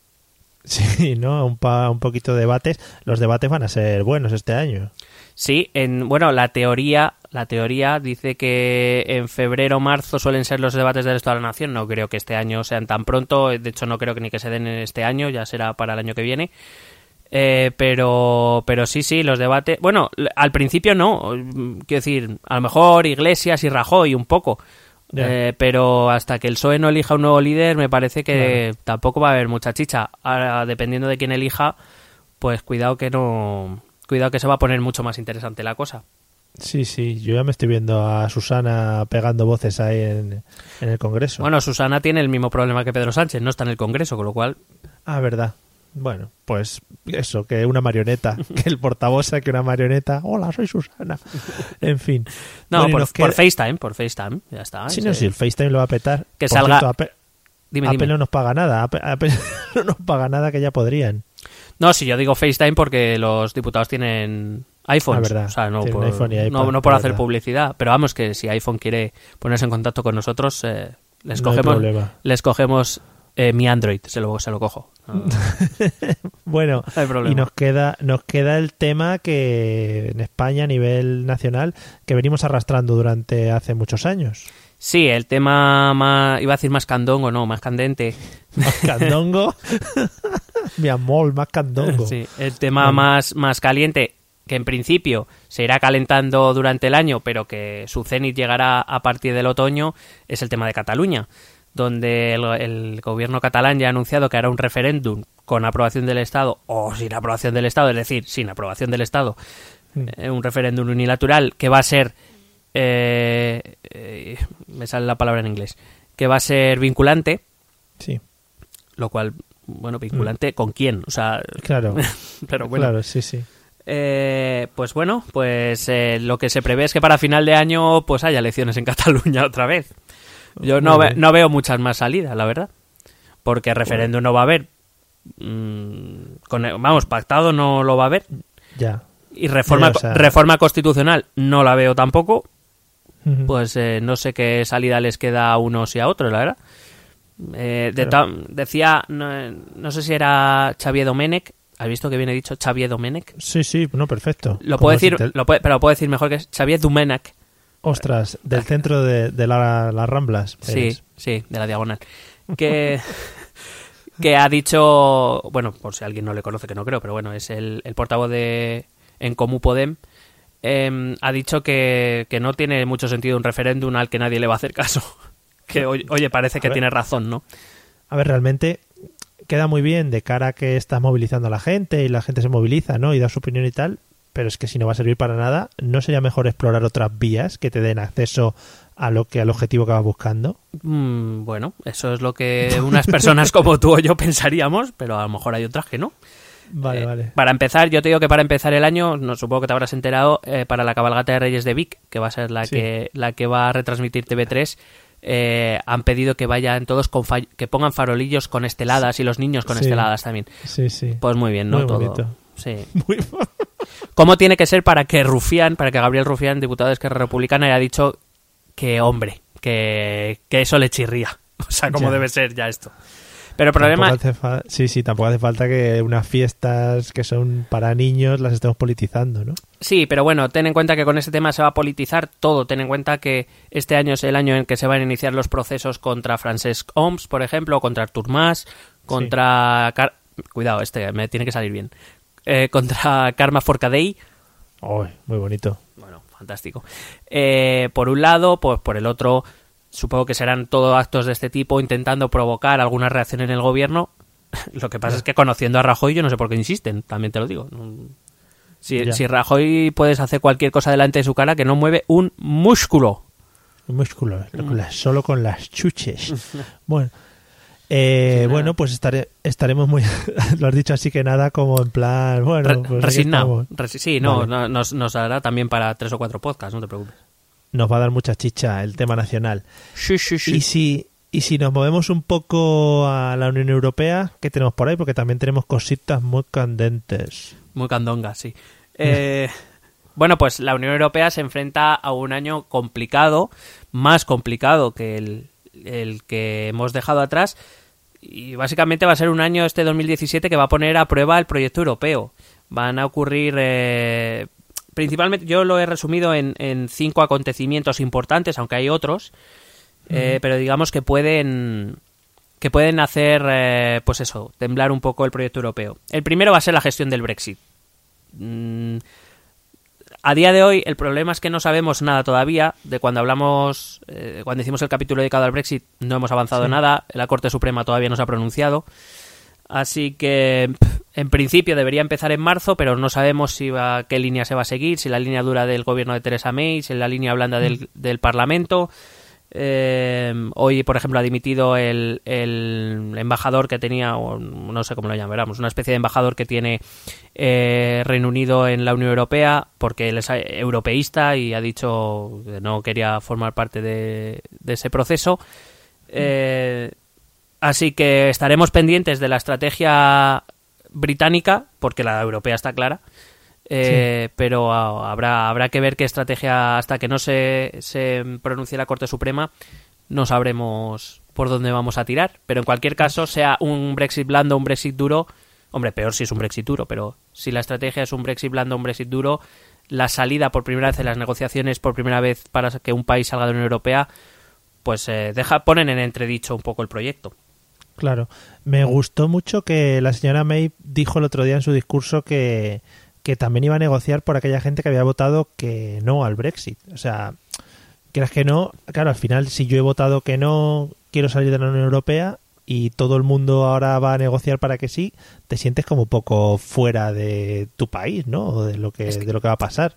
Sí, ¿no? Un, pa- un poquito de debates. Los debates van a ser buenos este año. Sí, en bueno, la teoría, la teoría dice que en febrero o marzo suelen ser los debates del Estado de la Nación. No creo que este año sean tan pronto. De hecho, no creo que ni que se den en este año. Ya será para el año que viene. Eh, pero, pero sí, sí, los debates. Bueno, al principio no. Quiero decir, a lo mejor Iglesias y Rajoy un poco. Eh, pero hasta que el PSOE no elija un nuevo líder, me parece que tampoco va a haber mucha chicha. Ahora, dependiendo de quién elija, pues cuidado que no. Cuidado que se va a poner mucho más interesante la cosa. Sí, sí, yo ya me estoy viendo a Susana pegando voces ahí en, en el Congreso. Bueno, Susana tiene el mismo problema que Pedro Sánchez, no está en el Congreso, con lo cual. Ah, verdad. Bueno, pues eso, que una marioneta, que el portavoz que una marioneta. Hola, soy Susana. En fin. No, Bueno, por, por FaceTime, por FaceTime, ya está. Sí, ese- no, si el FaceTime lo va a petar. Que Por salga- cierto, Apple, Dime, Apple dime. no nos paga nada. Apple, Apple no nos paga nada que ya podrían. No, si yo digo FaceTime porque los diputados tienen iPhones. Ah, verdad. O sea, no por, iPhone iPad, no, no por hacer verdad. publicidad. Pero vamos, que si iPhone quiere ponerse en contacto con nosotros, eh, Les No cogemos, les cogemos eh, mi Android, se lo, se lo cojo. No, Bueno, no y nos queda, nos queda el tema que en España a nivel nacional que venimos arrastrando durante hace muchos años. Sí, el tema más, iba a decir más candongo, no, más candente. Más candongo. Mi amor, más candongo. Sí, el tema Bueno. más, más caliente, que en principio se irá calentando durante el año, pero que su cenit llegará a partir del otoño, es el tema de Cataluña, donde el, el gobierno catalán ya ha anunciado que hará un referéndum con aprobación del Estado o sin aprobación del Estado, es decir, sin aprobación del Estado, eh, un referéndum unilateral que va a ser, eh, eh, me sale la palabra en inglés, que va a ser vinculante, Sí, lo cual, bueno, vinculante con quién, o sea, claro. pero bueno. Claro, sí, sí. Eh, pues bueno, pues eh, lo que se prevé es que para final de año pues haya elecciones en Cataluña otra vez. Yo no, ve- no veo muchas más salidas, la verdad. Porque referéndum no va a haber. Mm, con- vamos, pactado no lo va a haber. Ya. Y reforma, Ya, o sea- reforma constitucional no la veo tampoco. Pues eh, no sé qué salida les queda a unos y a otros, la verdad. Eh, de decía, no, no sé si era Xavier Domenech. ¿Has visto que viene dicho Xavier Domenech? Sí, sí, no, perfecto. Lo puedo decir, si te- lo puede- pero lo puedo decir mejor que es Xavier Domenech. Ostras, del centro de, de la- las Ramblas. Sí, eres. sí, de la diagonal. Que, que ha dicho, bueno, por si alguien no le conoce, que no creo, pero bueno, es el, el portavoz de En Comú Podem. em, ha dicho que, que no tiene mucho sentido un referéndum al que nadie le va a hacer caso. Que oye, parece que ver. tiene razón, ¿no? A ver, realmente queda muy bien de cara a que estás movilizando a la gente y la gente se moviliza, ¿no? Y da su opinión y tal, pero es que si no va a servir para nada, ¿no sería mejor explorar otras vías que te den acceso a lo que al objetivo que vas buscando? Mm, bueno, eso es lo que unas personas como tú o yo pensaríamos, pero a lo mejor hay otras que no. Vale, Eh, vale. Para empezar, yo te digo que para empezar el año, no supongo que te habrás enterado, eh, para la cabalgata de Reyes de Vic, que va a ser la Sí. que la que va a retransmitir TV3, eh, han pedido que vayan todos con fa- que pongan farolillos con esteladas y los niños con Sí. esteladas también. Sí, sí. Pues muy bien, ¿no? Muy Todo. bonito. Sí. Muy- ¿Cómo tiene que ser para que Rufián, para que Gabriel Rufián, diputado de Esquerra Republicana, haya dicho que hombre, que, que eso le chirría? O sea, ¿cómo Ya. debe ser ya esto? Pero el problema, fa- sí, sí, tampoco hace falta que unas fiestas que son para niños las estemos politizando, ¿no? Sí, pero bueno, ten en cuenta que con este tema se va a politizar todo. Ten en cuenta que este año es el año en que se van a iniciar los procesos contra Francesc Homs, por ejemplo, contra Artur Mas, contra... Car- Cuidado, este me tiene que salir bien. Eh, contra Karma Forcadell. Ay, muy bonito. Bueno, fantástico. Eh, por un lado, pues por el otro, supongo que serán todos actos de este tipo intentando provocar alguna reacción en el gobierno. Lo que pasa es que conociendo a Rajoy yo no sé por qué insisten, también te lo digo. Si, si Rajoy puedes hacer cualquier cosa delante de su cara que no mueve un músculo. Un músculo, solo con las chuches. Bueno, eh, Sí, bueno, pues estare- estaremos muy. lo has dicho así que nada, como en plan. Bueno, Re- pues resignado. Resi- sí, no, Vale. no, nos, nos hará también para tres o cuatro podcasts, no te preocupes. Nos va a dar mucha chicha el tema nacional. Sí, sí, sí. Y si, y si nos movemos un poco a la Unión Europea, ¿qué tenemos por ahí? Porque también tenemos cositas muy candentes. Muy candonga, sí. Eh, bueno, pues la Unión Europea se enfrenta a un año complicado, más complicado que el, el que hemos dejado atrás. Y básicamente va a ser un año este 2017 que va a poner a prueba el proyecto europeo. Van a ocurrir eh, principalmente, yo lo he resumido en, en cinco acontecimientos importantes, aunque hay otros, eh, pero digamos que pueden que pueden hacer, eh, pues eso, temblar un poco el proyecto europeo. El primero va a ser la gestión del Brexit. Mm, a día de hoy el problema es que no sabemos nada todavía de cuando hablamos, eh, cuando hicimos el capítulo dedicado al Brexit no hemos avanzado Sí. nada, la Corte Suprema todavía no se ha pronunciado, así que en principio debería empezar en marzo, pero no sabemos si va, qué línea se va a seguir, si la línea dura del gobierno de Theresa May, si la línea blanda del, del Parlamento. Eh, hoy, por ejemplo, ha dimitido el, el embajador que tenía, o no sé cómo lo llamaremos, una especie de embajador que tiene eh, Reino Unido en la Unión Europea, porque él es eh, europeísta y ha dicho que no quería formar parte de, de ese proceso. Eh, así que estaremos pendientes de la estrategia británica, porque la europea está clara. Eh, pero ah, habrá habrá que ver qué estrategia hasta que no se, se pronuncie la Corte Suprema no sabremos por dónde vamos a tirar. Pero en cualquier caso, sea un Brexit blando o un Brexit duro, hombre, peor si es un Brexit duro, pero si la estrategia es un Brexit blando o un Brexit duro, la salida por primera vez en las negociaciones, por primera vez para que un país salga de la Unión Europea, pues eh, deja, ponen en entredicho un poco el proyecto. Claro, me gustó mucho que la señora May dijo el otro día en su discurso que, que también iba a negociar por aquella gente que había votado que no al Brexit. O sea, quieras que no, claro, al final si yo he votado que no quiero salir de la Unión Europea y todo el mundo ahora va a negociar para que sí, te sientes como un poco fuera de tu país, ¿no? O de lo que, de lo que va a pasar.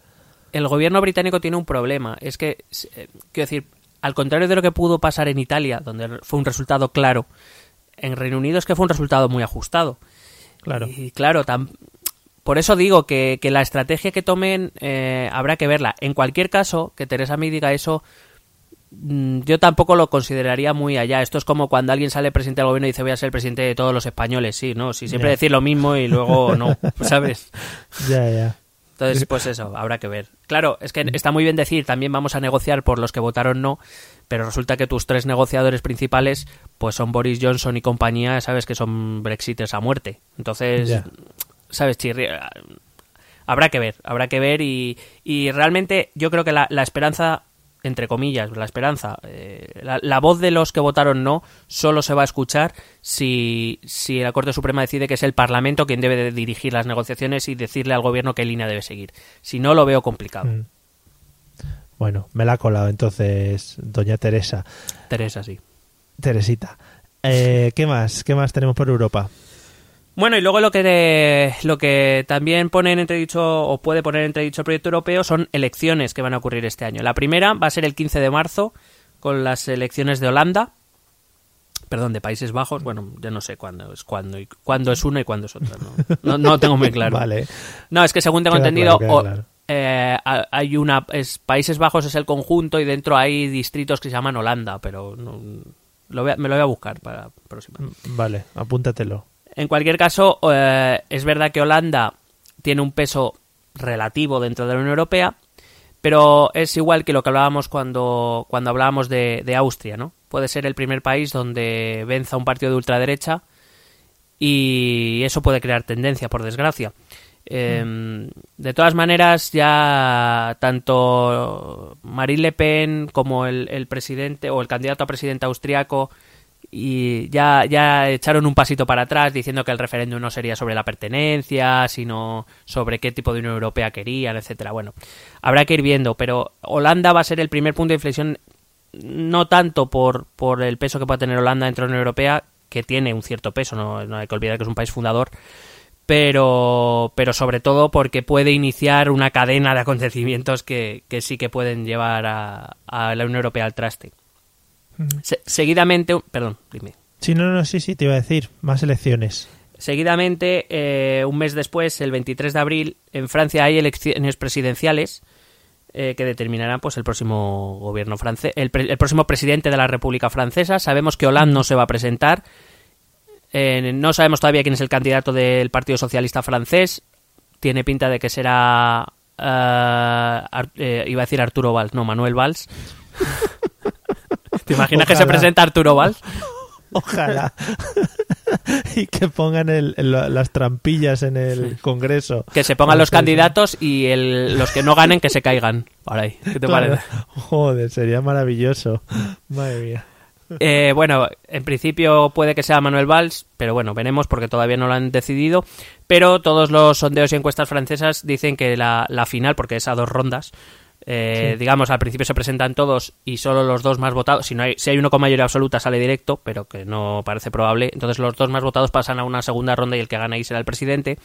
El gobierno británico tiene un problema, es que, eh, quiero decir, al contrario de lo que pudo pasar en Italia, donde fue un resultado claro, en Reino Unido es que fue un resultado muy ajustado. Claro. Y claro, por eso digo que, la estrategia que tomen eh, habrá que verla. En cualquier caso, que Teresa May diga eso, mm, yo tampoco lo consideraría muy allá. Esto es como cuando alguien sale presidente del gobierno y dice voy a ser presidente de todos los españoles. Sí, ¿no? Si siempre decir lo mismo y luego no, ¿sabes? Ya, ya. Entonces, pues eso, habrá que ver. Claro, es que está muy bien decir, también vamos a negociar por los que votaron no, pero resulta que tus tres negociadores principales, pues son Boris Johnson y compañía, sabes que son Brexiters a muerte. Entonces, sabes, Chirri, habrá que ver, habrá que ver y, y realmente yo creo que la, la esperanza entre comillas, la esperanza, eh, la, voz de los que votaron no solo se va a escuchar si, si la Corte Suprema decide que es el Parlamento quien debe de dirigir las negociaciones y decirle al gobierno qué línea debe seguir. Si no, lo veo complicado. Mm. Bueno, me la ha colado entonces doña Teresa. Teresa, sí. Teresita. Eh, ¿Qué más? ¿Qué más tenemos por Europa? Bueno, y luego lo que, lo que también pone en entredicho o puede poner en entredicho el proyecto europeo son elecciones que van a ocurrir este año. La primera va a ser el 15 de marzo con las elecciones de Holanda, perdón, de Países Bajos, bueno, ya no sé cuándo es cuándo y cuándo es una y cuándo es otra, no, no, tengo muy claro. vale. No, es que según tengo entendido, eh, hay una es, Países Bajos es el conjunto y dentro hay distritos que se llaman Holanda, pero lo me lo voy a buscar para próxima. Vale, apúntatelo. En cualquier caso, eh, es verdad que Holanda tiene un peso relativo dentro de la Unión Europea, pero es igual que lo que hablábamos cuando, cuando hablábamos de, Austria, ¿no? Puede ser el primer país donde venza un partido de ultraderecha y eso puede crear tendencia, por desgracia. Em, de todas maneras, ya tanto Marine Le Pen como el, el, presidente o el candidato a presidente austriaco y ya, ya echaron un pasito para atrás diciendo que el referéndum no sería sobre la pertenencia, sino sobre qué tipo de Unión Europea querían, etcétera. Bueno, habrá que ir viendo, pero Holanda va a ser el primer punto de inflexión, no tanto por, por el peso que pueda tener Holanda dentro de la Unión Europea, que tiene un cierto peso, no, hay que olvidar que es un país fundador, pero, pero sobre todo porque puede iniciar una cadena de acontecimientos que, que sí que pueden llevar a la Unión Europea al traste seguidamente, perdón, dime. Sí, no, no, sí, sí, te iba a decir, más elecciones. Seguidamente, eh, un mes después, el 23 de abril, en Francia hay elecciones presidenciales eh, que determinarán pues el próximo gobierno francés, el, próximo presidente de la República Francesa. Sabemos que Hollande no se va a presentar. Eh, no sabemos todavía quién es el candidato del Partido Socialista francés. Tiene pinta de que será, iba a decir Arturo Valls, no, Manuel Valls. ¿Te imaginas que se presenta Arturo Valls? Ojalá. y que pongan las trampillas en el Congreso. Que se pongan los candidatos y los que no ganen que se caigan. Por ahí. ¿Qué te parece? Joder, sería maravilloso. Madre mía. Eh, bueno, en principio puede que sea Manuel Valls, pero bueno, veremos porque todavía no lo han decidido. Pero todos los sondeos y encuestas francesas dicen que la, la final, porque es a dos rondas, eh, digamos, al principio se presentan todos y solo los dos más votados, si, no hay, si hay uno con mayoría absoluta sale directo, pero que no parece probable, entonces los dos más votados pasan a una segunda ronda y el que gana ahí será el presidente.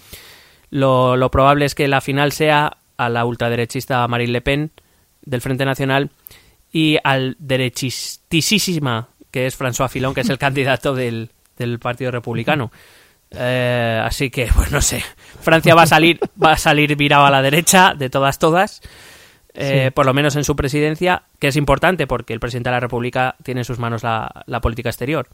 Lo, probable es que la final sea a la ultraderechista Marine Le Pen del Frente Nacional y al derechistísima que es François Fillon, que es el candidato del, Partido Republicano. Eh, así que, pues no sé. Francia va a salir, va a salir virado a la derecha de todas, todas. Eh, por lo menos en su presidencia, que es importante porque el presidente de la República tiene en sus manos la, política exterior.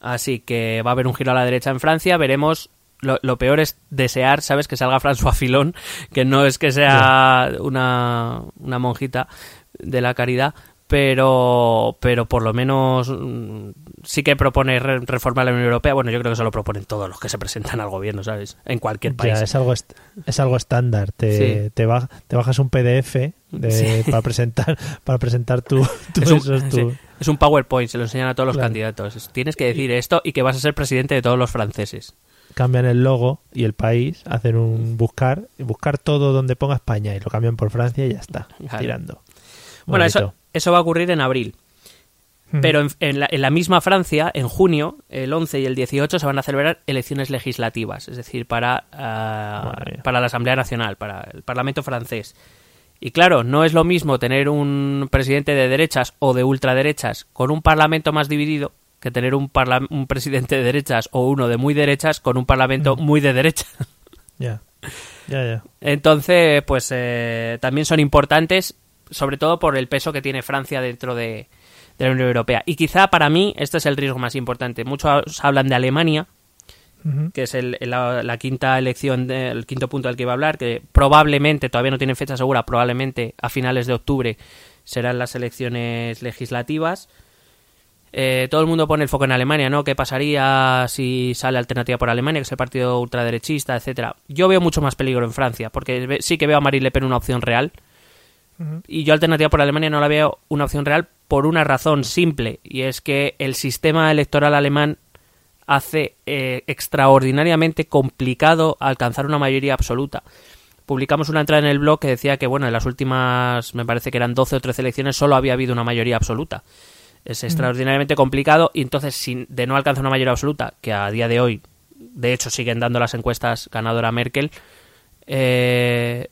Así que va a haber un giro a la derecha en Francia, veremos. Lo, peor es desear, ¿sabes? Que salga François Filón, que no es que sea una, una monjita de la caridad, pero pero por lo menos mm, sí que propone re- reformar la Unión Europea. Bueno, yo creo que eso lo proponen todos los que se presentan al gobierno, ¿sabes? En cualquier país. Ya, es algo es algo estándar. Te, Sí. te, ba- te bajas un PDF de- Sí. para presentar para presentar tu, tu- es, un, eso es tu- sí, es un PowerPoint, se lo enseñan a todos los Claro. candidatos. Es- Tienes que decir esto y que vas a ser presidente de todos los franceses. cambian el logo y el país, hacen un buscar y buscar todo donde ponga España y lo cambian por Francia y ya está, Claro. tirando. Bueno, Bonito. eso va a ocurrir en abril. Mm. Pero en, en la, en la misma Francia, en junio, el 11 y el 18 se van a celebrar elecciones legislativas, es decir, para, ah, para la Asamblea Nacional, para el Parlamento francés. Y claro, no es lo mismo tener un presidente de derechas o de ultraderechas con un parlamento más dividido que tener un, presidente de derechas o uno de muy derechas con un parlamento Mm. muy de derecha. Ya, ya, ya. Entonces, pues eh, también son importantes, sobre todo por el peso que tiene Francia dentro de, de la Unión Europea. Y quizá para mí este es el riesgo más importante. Muchos hablan de Alemania, que es el- la, la quinta elección, de- el quinto punto del que iba a hablar, que probablemente, todavía no tienen fecha segura, probablemente a finales de octubre serán las elecciones legislativas. Eh, todo el mundo pone el foco en Alemania, ¿no? ¿Qué pasaría si sale Alternativa por Alemania, que es el partido ultraderechista, etcétera? Yo veo mucho más peligro en Francia, porque sí que veo a Marine Le Pen una opción real, Y yo Alternativa por Alemania no la veo una opción real por una razón simple, y es que el sistema electoral alemán hace eh, extraordinariamente complicado alcanzar una mayoría absoluta. Publicamos una entrada en el blog que decía que, bueno, en las últimas, me parece que eran 12 o 13 elecciones, solo había habido una mayoría absoluta. Es extraordinariamente complicado y entonces, sin, de no alcanzar una mayoría absoluta, que a día de hoy, de hecho, siguen dando las encuestas ganadora Merkel, eh,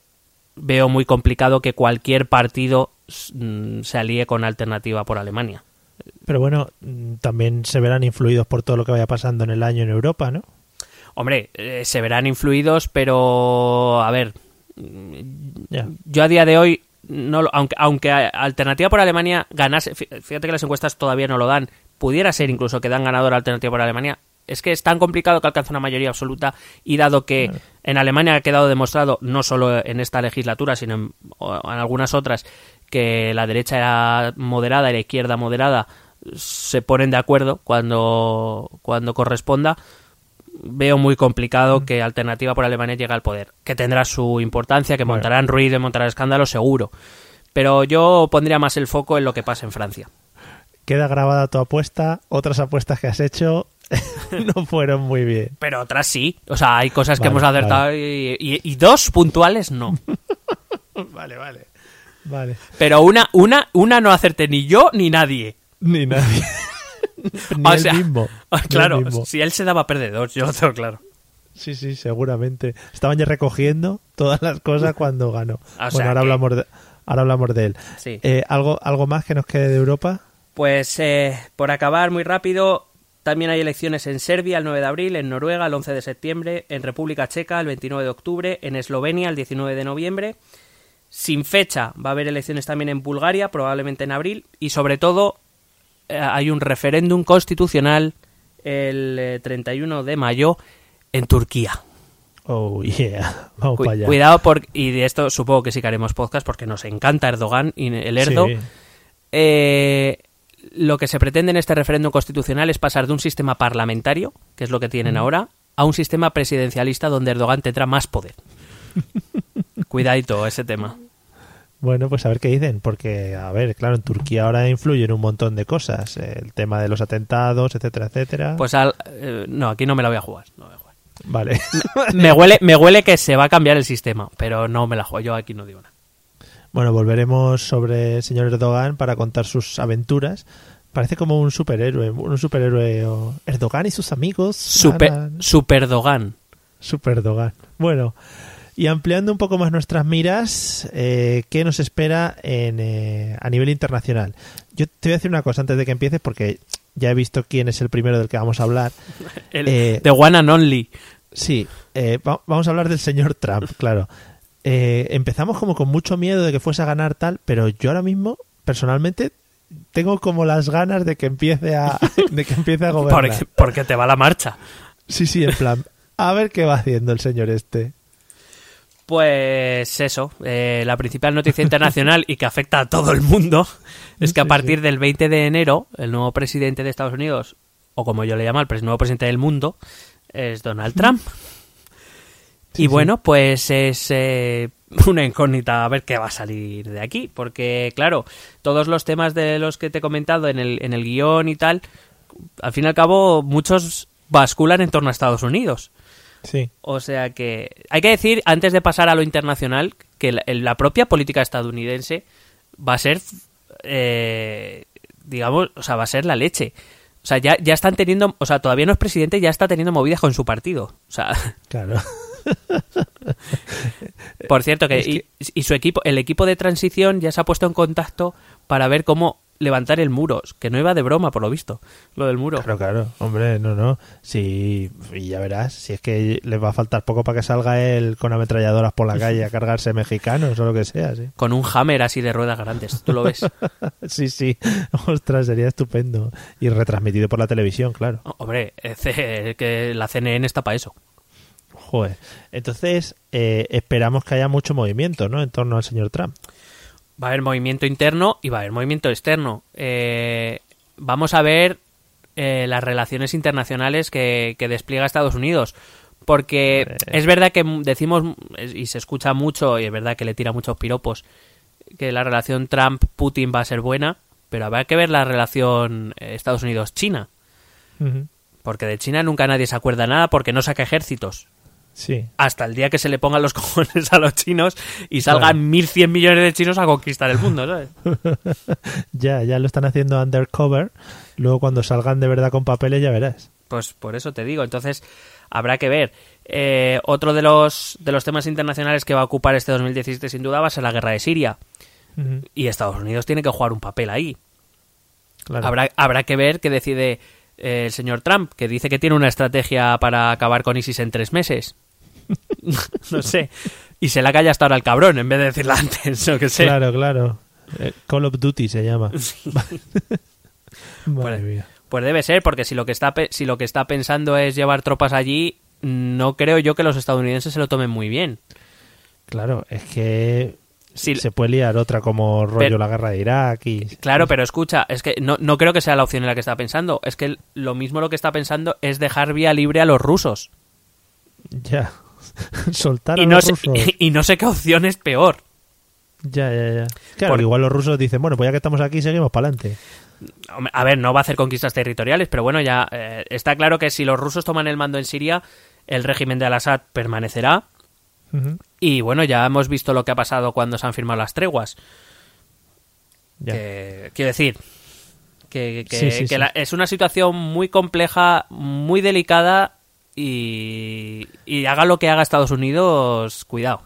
veo muy complicado que cualquier partido mm, se alíe con alternativa por Alemania. Pero bueno, mm, también se verán influidos por todo lo que vaya pasando en el año en Europa, ¿no? Hombre, eh, se verán influidos, pero a ver, mm, yo a día de hoy, no, aunque, aunque Alternativa por Alemania ganase, fí- fíjate que las encuestas todavía no lo dan, pudiera ser incluso que dan ganador a Alternativa por Alemania, es que es tan complicado que alcance una mayoría absoluta y dado que en Alemania ha quedado demostrado, no solo en esta legislatura, sino en, algunas otras, que la derecha era moderada y la izquierda moderada se ponen de acuerdo cuando, cuando corresponda, veo muy complicado que Alternativa por Alemania llegue al poder. Que tendrá su importancia, que Bueno. montarán ruido y montarán escándalo, seguro. Pero yo pondría más el foco en lo que pasa en Francia. Queda grabada tu apuesta, otras apuestas que has hecho no fueron muy bien. Pero otras sí. O sea, hay cosas que hemos acertado y, y- y dos puntuales no. Vale, vale. Vale. Pero una, una, una no acerté ni yo ni nadie. Ni nadie. Ni O él sea, mismo. Él Claro, mismo. si él se daba perdedor, yo lo tengo claro. Sí, sí, seguramente. Estaban ya recogiendo todas las cosas cuando ganó. O bueno, ahora que- hablamos de, ahora hablamos de él. Sí. Eh, ¿algo, ¿Algo más que nos quede de Europa? Pues eh, por acabar muy rápido, también hay elecciones en Serbia el 9 de abril, en Noruega el 11 de septiembre, en República Checa el 29 de octubre, en Eslovenia el 19 de noviembre. Sin fecha va a haber elecciones también en Bulgaria, probablemente en abril, y sobre todo eh, hay un referéndum constitucional el eh, 31 de mayo en Turquía. Oh, yeah. Vamos Cu- para allá. Cuidado, por, y de esto supongo que sí que haremos podcast porque nos encanta Erdogan y el Erdo. Sí. Eh, lo que se pretende en este referéndum constitucional es pasar de un sistema parlamentario, que es lo que tienen ahora, a un sistema presidencialista donde Erdogan tendrá más poder. Cuidadito ese tema. Bueno, pues a ver qué dicen, porque, a ver, claro, en Turquía ahora influyen un montón de cosas. El tema de los atentados, etcétera, etcétera. Pues al, eh, no, aquí no me la voy a jugar. no voy a jugar. Vale. Me huele, me huele que se va a cambiar el sistema, pero no me la juego. Yo aquí no digo nada. Bueno, volveremos sobre el señor Erdogan para contar sus aventuras. Parece como un superhéroe, un superhéroe. o- Erdogan y sus amigos. Super, ganan. super Dogan. Super Erdogan. Bueno, y ampliando un poco más nuestras miras, eh, ¿qué nos espera en, eh, a nivel internacional? Yo te voy a decir una cosa antes de que empieces, porque ya he visto quién es el primero del que vamos a hablar. El, Eh, The One and Only. Sí, eh, va- vamos a hablar del señor Trump, claro. Eh, empezamos como con mucho miedo de que fuese a ganar tal, pero yo ahora mismo, personalmente, tengo como las ganas de que empiece a, de que empiece a gobernar. Porque, porque te va la marcha. Sí, sí, en plan, a ver qué va haciendo el señor este. Pues eso, eh, la principal noticia internacional y que afecta a todo el mundo es que a partir del 20 de enero el nuevo presidente de Estados Unidos, o como yo le llamo, el nuevo presidente del mundo, es Donald Trump. Sí, y sí. bueno, pues es eh, una incógnita a ver qué va a salir de aquí, porque claro, todos los temas de los que te he comentado en el, en el guion y tal, al fin y al cabo muchos basculan en torno a Estados Unidos. Sí. O sea que hay que decir, antes de pasar a lo internacional, que la, la propia política estadounidense va a ser, eh, digamos, o sea, va a ser la leche. O sea, ya, ya están teniendo, o sea, todavía no es presidente, ya está teniendo movidas con su partido. O sea, Claro. por cierto, que, Es que- Y, y su equipo, el equipo de transición ya se ha puesto en contacto para ver cómo levantar el muro, que no iba de broma, por lo visto, lo del muro. Claro, claro. Hombre, no, no. Sí, y ya verás, si es que les va a faltar poco para que salga él con ametralladoras por la calle a cargarse mexicanos o lo que sea, sí. Con un hammer así de ruedas grandes, tú lo ves. Sí, sí. Ostras, sería estupendo. Y retransmitido por la televisión, claro. Hombre, eh, que la CNN está para eso. Joder. Entonces, eh, esperamos que haya mucho movimiento, ¿no? En torno al señor Trump. Va a haber movimiento interno y va a haber movimiento externo. Eh, vamos a ver eh, las relaciones internacionales que, que despliega Estados Unidos. Porque es verdad que decimos, y se escucha mucho, y es verdad que le tira muchos piropos, que la relación Trump-Putin va a ser buena, pero habrá que ver la relación eh, Estados Unidos-China. Porque de China nunca nadie se acuerda nada porque no saca ejércitos. Sí. Hasta el día que se le pongan los cojones a los chinos y salgan Claro. 1.100 millones de chinos a conquistar el mundo, ¿sabes? Ya, ya lo están haciendo undercover. Luego cuando salgan de verdad con papeles ya verás. Pues por eso te digo. Entonces, habrá que ver. Eh, otro de los, de los temas internacionales que va a ocupar este 2017 sin duda va a ser la guerra de Siria. Y Estados Unidos tiene que jugar un papel ahí. Claro. Habrá, habrá que ver qué decide eh, el señor Trump, que dice que tiene una estrategia para acabar con ISIS en tres meses. no sé. Y se la calla hasta ahora el cabrón, en vez de decirla antes, o que sé. Claro, claro. Eh, Call of Duty se llama. Madre Bueno. mía. Pues debe ser, porque si lo que está si lo que está pensando es llevar tropas allí, no creo yo que los estadounidenses se lo tomen muy bien. Claro, es que Sí, se puede liar otra como rollo Pero- la guerra de Irak y... Claro, pero escucha, es que no, no creo que sea la opción en la que está pensando. Es que lo mismo lo que está pensando es dejar vía libre a los rusos. Ya. Soltar a Y no, los sé, rusos. y no sé qué opción es peor. Ya, ya, ya. Claro, Por- igual los rusos dicen, bueno, pues ya que estamos aquí, seguimos para adelante. A ver, no va a hacer conquistas territoriales, pero bueno, ya eh, está claro que si los rusos toman el mando en Siria, el régimen de Al-Assad permanecerá. Y bueno, ya hemos visto lo que ha pasado cuando se han firmado las treguas. Ya. Que- quiero decir, que, que- Sí, sí, que sí. la- es una situación muy compleja, muy delicada y, y haga lo que haga Estados Unidos, cuidado.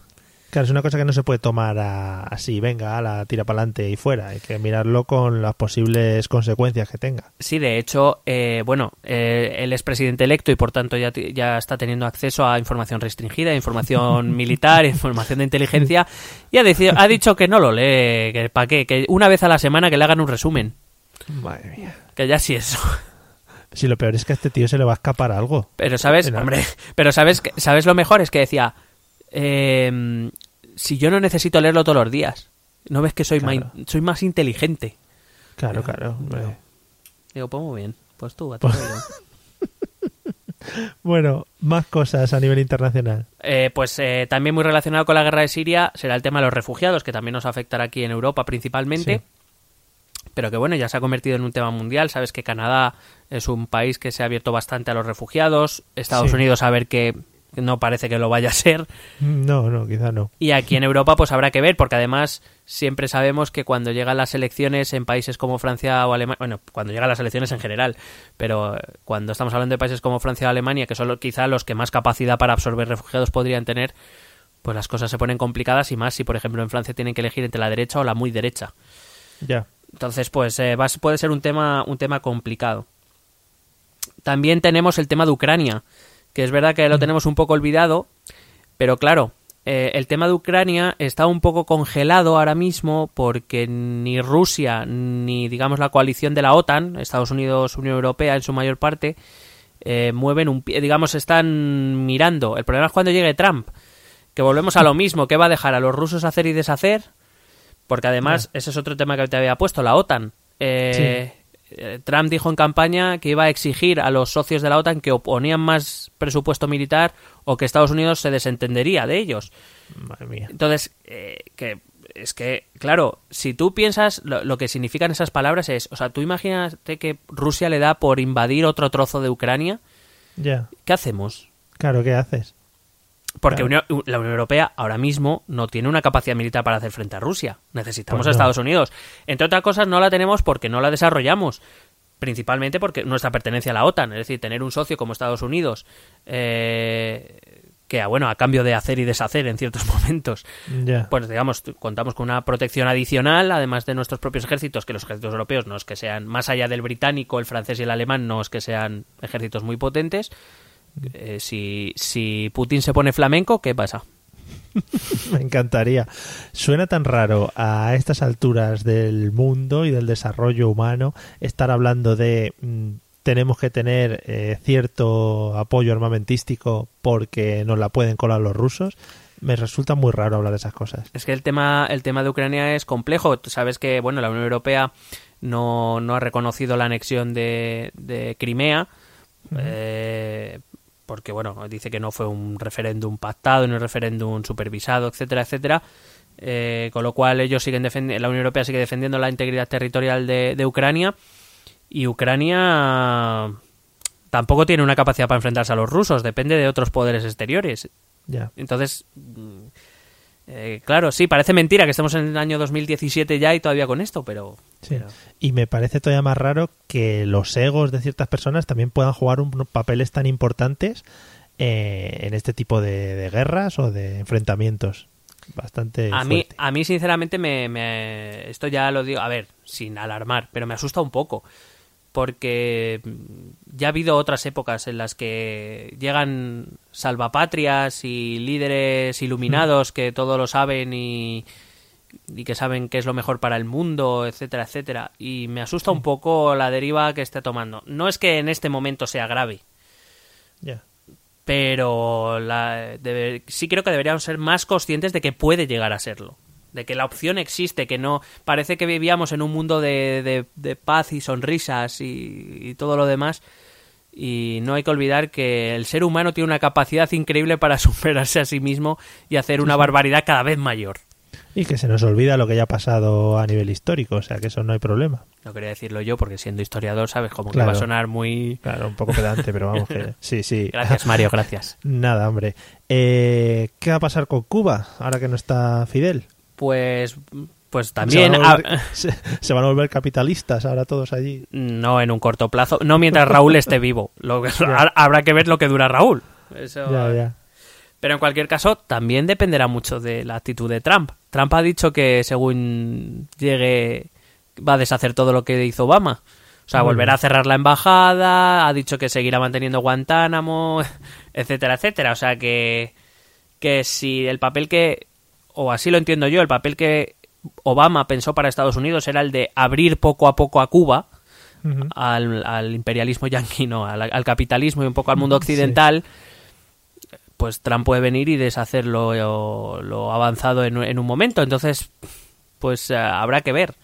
Claro, es una cosa que no se puede tomar a- así, venga, a la tira para adelante y fuera. Hay que mirarlo con las posibles consecuencias que tenga. Sí, de hecho, eh, bueno, eh, él es presidente electo y por tanto ya, ya está teniendo acceso a información restringida, información militar, información de inteligencia y ha, decidido- ha dicho que no lo lee, que para qué, que una vez a la semana que le hagan un resumen, Madre mía. que ya sí eso. Si lo peor es que a este tío se le va a escapar algo. Pero sabes, hombre, pero sabes, que- sabes lo mejor es que decía, eh, si yo no necesito leerlo todos los días, no ves que soy, Claro. más, soy más inteligente. Claro, claro. hombre. Digo, pues muy bien, pues tú, a tu rollo. Bueno, más cosas a nivel internacional. Eh, pues eh, también muy relacionado con la guerra de Siria será el tema de los refugiados, que también nos afectará aquí en Europa principalmente. Sí. Pero que bueno, ya se ha convertido en un tema mundial. Sabes que Canadá es un país que se ha abierto bastante a los refugiados. Estados Sí. Unidos a ver que no parece que lo vaya a ser. No, no, quizá no. Y aquí en Europa pues habrá que ver, porque además siempre sabemos que cuando llegan las elecciones en países como Francia o Alemania, bueno, cuando llegan las elecciones en general, pero eh, cuando estamos hablando de países como Francia o Alemania, que son quizá los que más capacidad para absorber refugiados podrían tener, pues las cosas se ponen complicadas y más si, por ejemplo, en Francia tienen que elegir entre la derecha o la muy derecha. Ya. Entonces, pues eh, va puede ser un tema, un tema complicado. También tenemos el tema de Ucrania, que es verdad que lo tenemos un poco olvidado, pero claro, eh, el tema de Ucrania está un poco congelado ahora mismo porque ni Rusia ni, digamos, la coalición de la OTAN, Estados Unidos, Unión Europea en su mayor parte, eh, mueven un pie, digamos, están mirando. El problema es cuando llegue Trump, que volvemos a lo mismo, ¿qué va a dejar a los rusos hacer y deshacer? Porque además, ese es otro tema que te había puesto, la OTAN. Eh, eh, Trump dijo en campaña que iba a exigir a los socios de la OTAN que oponían más presupuesto militar o que Estados Unidos se desentendería de ellos. Madre mía. Entonces, eh, que es que, claro, si tú piensas lo, lo, que significan esas palabras es, o sea, tú imagínate que Rusia le da por invadir otro trozo de Ucrania. Ya. ¿Qué hacemos? Claro, ¿qué haces? Porque Claro. Unión- la Unión Europea ahora mismo no tiene una capacidad militar para hacer frente a Rusia. Necesitamos Pues a. Estados Unidos. Entre otras cosas, no la tenemos porque no la desarrollamos. Principalmente porque nuestra pertenencia a la OTAN, es decir, tener un socio como Estados Unidos, eh, que, bueno, a cambio de hacer y deshacer en ciertos momentos, pues digamos, contamos con una protección adicional, además de nuestros propios ejércitos, que los ejércitos europeos no es que sean, más allá del británico, el francés y el alemán, no es que sean ejércitos muy potentes. Eh, si, si Putin se pone flamenco, ¿qué pasa? Me encantaría. Suena tan raro a estas alturas del mundo y del desarrollo humano estar hablando de mm, tenemos que tener eh, cierto apoyo armamentístico porque nos la pueden colar los rusos. Me resulta muy raro hablar de esas cosas. Es que el tema, el tema de Ucrania es complejo. Tú sabes que bueno, la Unión Europea no, no ha reconocido la anexión de, de Crimea. eh, porque bueno, dice que no fue un referéndum pactado, ni un referéndum supervisado, etcétera, etcétera. Eh, con lo cual ellos siguen defendiendo, la Unión Europea sigue defendiendo la integridad territorial de, de Ucrania y Ucrania tampoco tiene una capacidad para enfrentarse a los rusos, depende de otros poderes exteriores. Ya. Entonces, eh, claro, sí, parece mentira que estemos en el año 2017 ya y todavía con esto, pero... Sí. pero- Y me parece todavía más raro que los egos de ciertas personas también puedan jugar un- papeles tan importantes eh, en este tipo de, de guerras o de enfrentamientos. Bastante a mí, a mí sinceramente me, me- esto ya lo digo, a ver, sin alarmar, pero me asusta un poco porque mm, ya ha habido otras épocas en las que llegan salvapatrias y líderes iluminados que todo lo saben y, y que saben qué es lo mejor para el mundo, etcétera, etcétera. Y me asusta un poco la deriva que esté tomando. No es que en este momento sea grave, Ya. pero la, debe- sí creo que deberíamos ser más conscientes de que puede llegar a serlo. De que la opción existe, que no. Parece que vivíamos en un mundo de, de- de paz y sonrisas y, y todo lo demás. Y no hay que olvidar que el ser humano tiene una capacidad increíble para superarse a sí mismo y hacer una barbaridad cada vez mayor. Y que se nos olvida lo que ya ha pasado a nivel histórico, o sea que eso no hay problema. No quería decirlo yo porque siendo historiador, sabes, como que va a sonar muy. Claro, un poco pedante, pero vamos que... Sí, sí. Gracias, Mario, gracias. Nada, hombre. Eh, ¿Qué va a pasar con Cuba ahora que no está Fidel? Pues. Pues también. Se van, a volver, se- se van a volver capitalistas ahora todos allí. No en un corto plazo, no mientras Raúl esté vivo. Lo que- ha- habrá que ver lo que dura Raúl. Eso-. Pero en cualquier caso, también dependerá mucho de la actitud de Trump. Trump ha dicho que según llegue va a deshacer todo lo que hizo Obama. O sea, volverá a cerrar la embajada, ha dicho que seguirá manteniendo Guantánamo, etcétera, etcétera. O sea que, que si el papel que, o así lo entiendo yo, el papel que Obama pensó para Estados Unidos era el de abrir poco a poco a Cuba, al, al imperialismo yanqui, no, al, al capitalismo y un poco al mundo occidental, pues Trump puede venir y deshacer lo, lo avanzado en, en un momento. Entonces, pues eh, habrá que ver.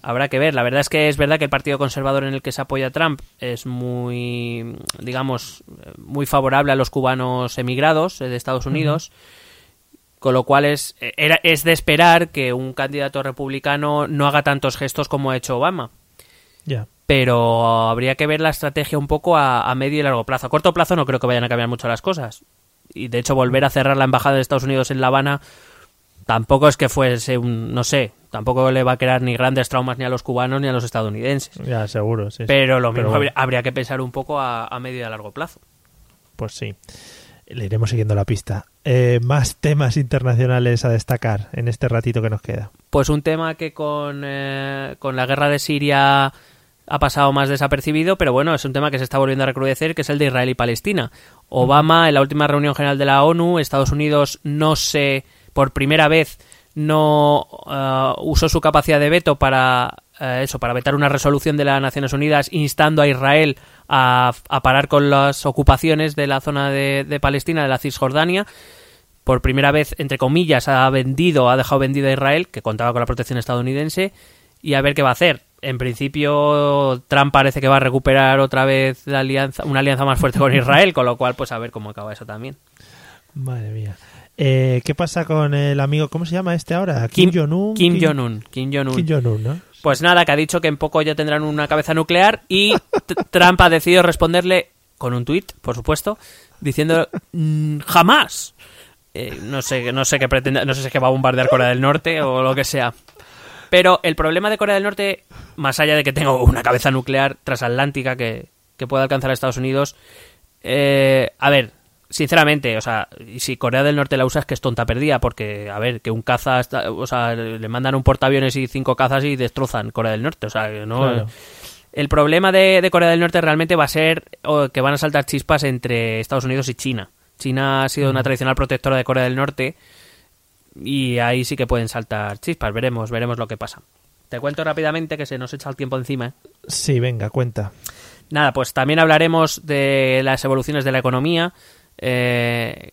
Habrá que ver. La verdad es que es verdad que el Partido Conservador en el que se apoya Trump es muy, digamos, muy favorable a los cubanos emigrados eh, de Estados Unidos. Con lo cual es, eh, era, es de esperar que un candidato republicano no haga tantos gestos como ha hecho Obama Ya. pero habría que ver la estrategia un poco a, a medio y largo plazo. A corto plazo no creo que vayan a cambiar mucho las cosas. Y de hecho volver a cerrar la embajada de Estados Unidos en La Habana tampoco es que fuese un, no sé, tampoco le va a crear ni grandes traumas ni a los cubanos ni a los estadounidenses. Ya, seguro, sí. Pero lo mismo bueno, habría, habría que pensar un poco a, a medio y a largo plazo. Pues sí. Le iremos siguiendo la pista. Eh, más temas internacionales a destacar en este ratito que nos queda. Pues un tema que con, eh, con la guerra de Siria ha pasado más desapercibido, pero bueno, es un tema que se está volviendo a recrudecer, que es el de Israel y Palestina. Obama, en la última reunión general de la ONU, Estados Unidos no se, por primera vez, no eh, usó su capacidad de veto para eso, para vetar una resolución de las Naciones Unidas instando a Israel a, a parar con las ocupaciones de la zona de, de Palestina, de la Cisjordania, por primera vez, entre comillas, ha vendido, ha dejado vendido a Israel, que contaba con la protección estadounidense, y a ver qué va a hacer. En principio, Trump parece que va a recuperar otra vez la alianza, una alianza más fuerte con Israel, con lo cual, pues a ver cómo acaba eso también. Madre mía. Eh, ¿Qué pasa con el amigo, cómo se llama este ahora? Kim, Jong-un. Kim Jong-un. Kim Jong-un. Kim Jong-un, ¿no? Pues nada, que ha dicho que en poco ya tendrán una cabeza nuclear y Trump ha decidido responderle con un tuit, por supuesto, diciendo mm, jamás. Eh, no sé, no sé qué pretende, no sé si es que va a bombardear Corea del Norte o lo que sea. Pero el problema de Corea del Norte, más allá de que tenga una cabeza nuclear transatlántica que, que pueda alcanzar a Estados Unidos, eh, a ver, sinceramente, o sea, si Corea del Norte la usa es que es tonta perdida, porque, a ver, que un caza, o sea, le mandan un portaaviones y cinco cazas y destrozan Corea del Norte, o sea, no... El problema de, Corea del Norte realmente va a ser que van a saltar chispas entre Estados Unidos y China. China ha sido una tradicional protectora de Corea del Norte y ahí sí que pueden saltar chispas. Veremos, veremos lo que pasa. Te cuento rápidamente que se nos echa el tiempo encima. ¿eh? Sí, venga, cuenta. Nada, pues también hablaremos de las evoluciones de la economía, eh,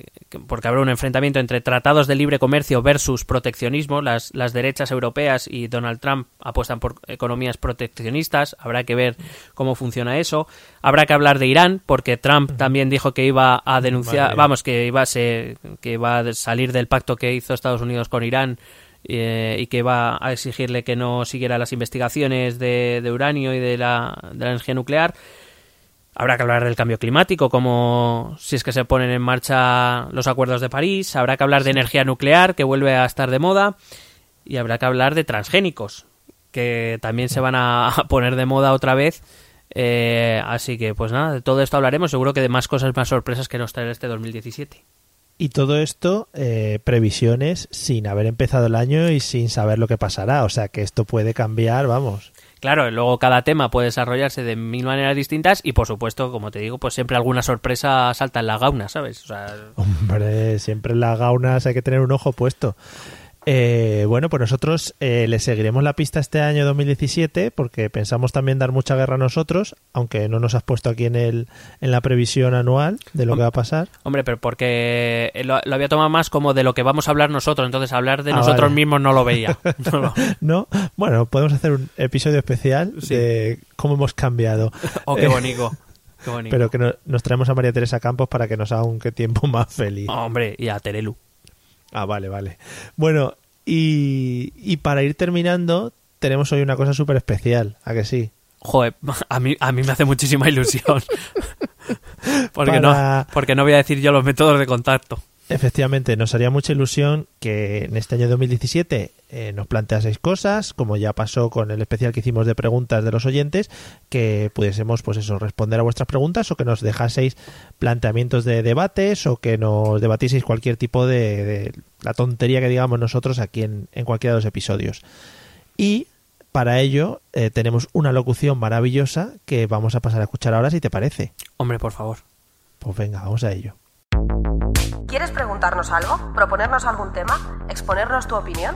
porque habrá un enfrentamiento entre tratados de libre comercio versus proteccionismo. Las, las derechas europeas y Donald Trump apuestan por economías proteccionistas. Habrá que ver cómo funciona eso. Habrá que hablar de Irán, porque Trump también dijo que iba a denunciar, vamos, que iba a, que iba a salir del pacto que hizo Estados Unidos con Irán eh, y que va a exigirle que no siguiera las investigaciones de, de uranio y de la, de la energía nuclear. Habrá que hablar del cambio climático, como si es que se ponen en marcha los acuerdos de París. Habrá que hablar de energía nuclear, que vuelve a estar de moda. Y habrá que hablar de transgénicos, que también se van a poner de moda otra vez. Eh, así que, pues nada, de todo esto hablaremos. Seguro que de más cosas, más sorpresas que nos traerá este 2017. Y todo esto, eh, previsiones sin haber empezado el año y sin saber lo que pasará. O sea que esto puede cambiar, vamos. Claro, luego cada tema puede desarrollarse de mil maneras distintas y por supuesto, como te digo, pues siempre alguna sorpresa salta en la gauna, ¿sabes? Hombre, siempre en las gaunas hay que tener un ojo puesto. Eh, bueno, pues nosotros eh, le seguiremos la pista este año 2017 porque pensamos también dar mucha guerra a nosotros, aunque no nos has puesto aquí en, el, en la previsión anual de lo que va a pasar. Hombre, pero porque lo, había tomado más como de lo que vamos a hablar nosotros, entonces hablar de ah, nosotros mismos no lo veía. no, bueno, podemos hacer un episodio especial de cómo hemos cambiado. oh, qué bonito. Pero que nos traemos a María Teresa Campos para que nos haga un qué tiempo más feliz. hombre, y a Terelu. Ah, vale, vale. Bueno, y, y para ir terminando, tenemos hoy una cosa súper especial, ¿a que sí? Joder, a mí, a mí me hace muchísima ilusión. porque, no, porque no voy a decir yo los métodos de contacto. Efectivamente, nos haría mucha ilusión que en este año 2017 eh, nos planteaseis cosas, como ya pasó con el especial que hicimos de preguntas de los oyentes, que pudiésemos, pues eso, responder a vuestras preguntas o que nos dejaseis planteamientos de debates o que nos debatieseis cualquier tipo de, la tontería que digamos nosotros aquí en, cualquiera de los episodios. Y para ello eh, tenemos una locución maravillosa que vamos a pasar a escuchar ahora, si te parece. Hombre, por favor. Pues venga, vamos a ello. ¿Quieres preguntarnos algo? ¿Proponernos algún tema? ¿Exponernos tu opinión?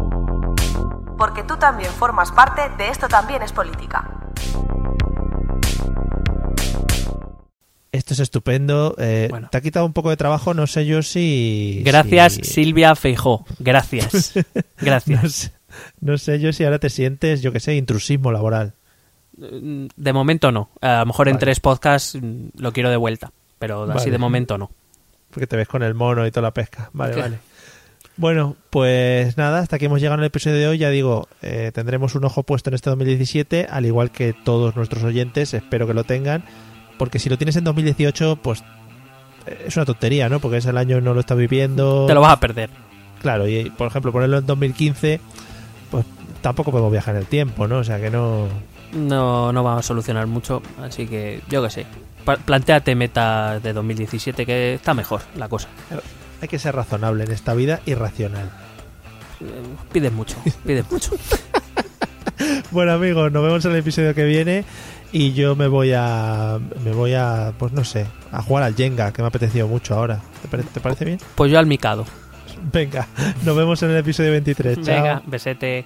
porque tú también formas parte de Esto también es política. Esto es estupendo. Eh, Te ha quitado un poco de trabajo, no sé yo si... Gracias, Silvia Feijó. Gracias. Gracias. no, sé, yo si ahora te sientes, yo que sé, intrusismo laboral. De momento no. A lo mejor en tres podcasts lo quiero de vuelta, pero así de momento no. Porque te ves con el mono y toda la pesca. Vale, vale. Bueno, pues nada, hasta aquí hemos llegado en el episodio de hoy. Ya digo, eh, tendremos un ojo puesto en este 2017, al igual que todos nuestros oyentes, espero que lo tengan, porque si lo tienes en 2018, pues eh, es una tontería, ¿no? Porque ese año no lo está viviendo. Te lo vas a perder. Claro, y por ejemplo, ponerlo en 2015, pues tampoco podemos viajar en el tiempo, ¿no? O sea que no. No, no va a solucionar mucho, así que yo qué sé. Plantéate metas de 2017, que está mejor la cosa hay que ser razonable en esta vida y racional. Piden mucho, piden mucho. Bueno amigos, nos vemos en el episodio que viene y yo me voy a me voy a pues no sé, a jugar al Jenga que me ha apetecido mucho ahora. ¿Te, pare- te parece bien? Pues yo al micado. Venga, nos vemos en el episodio 23. Chao. Venga, besete.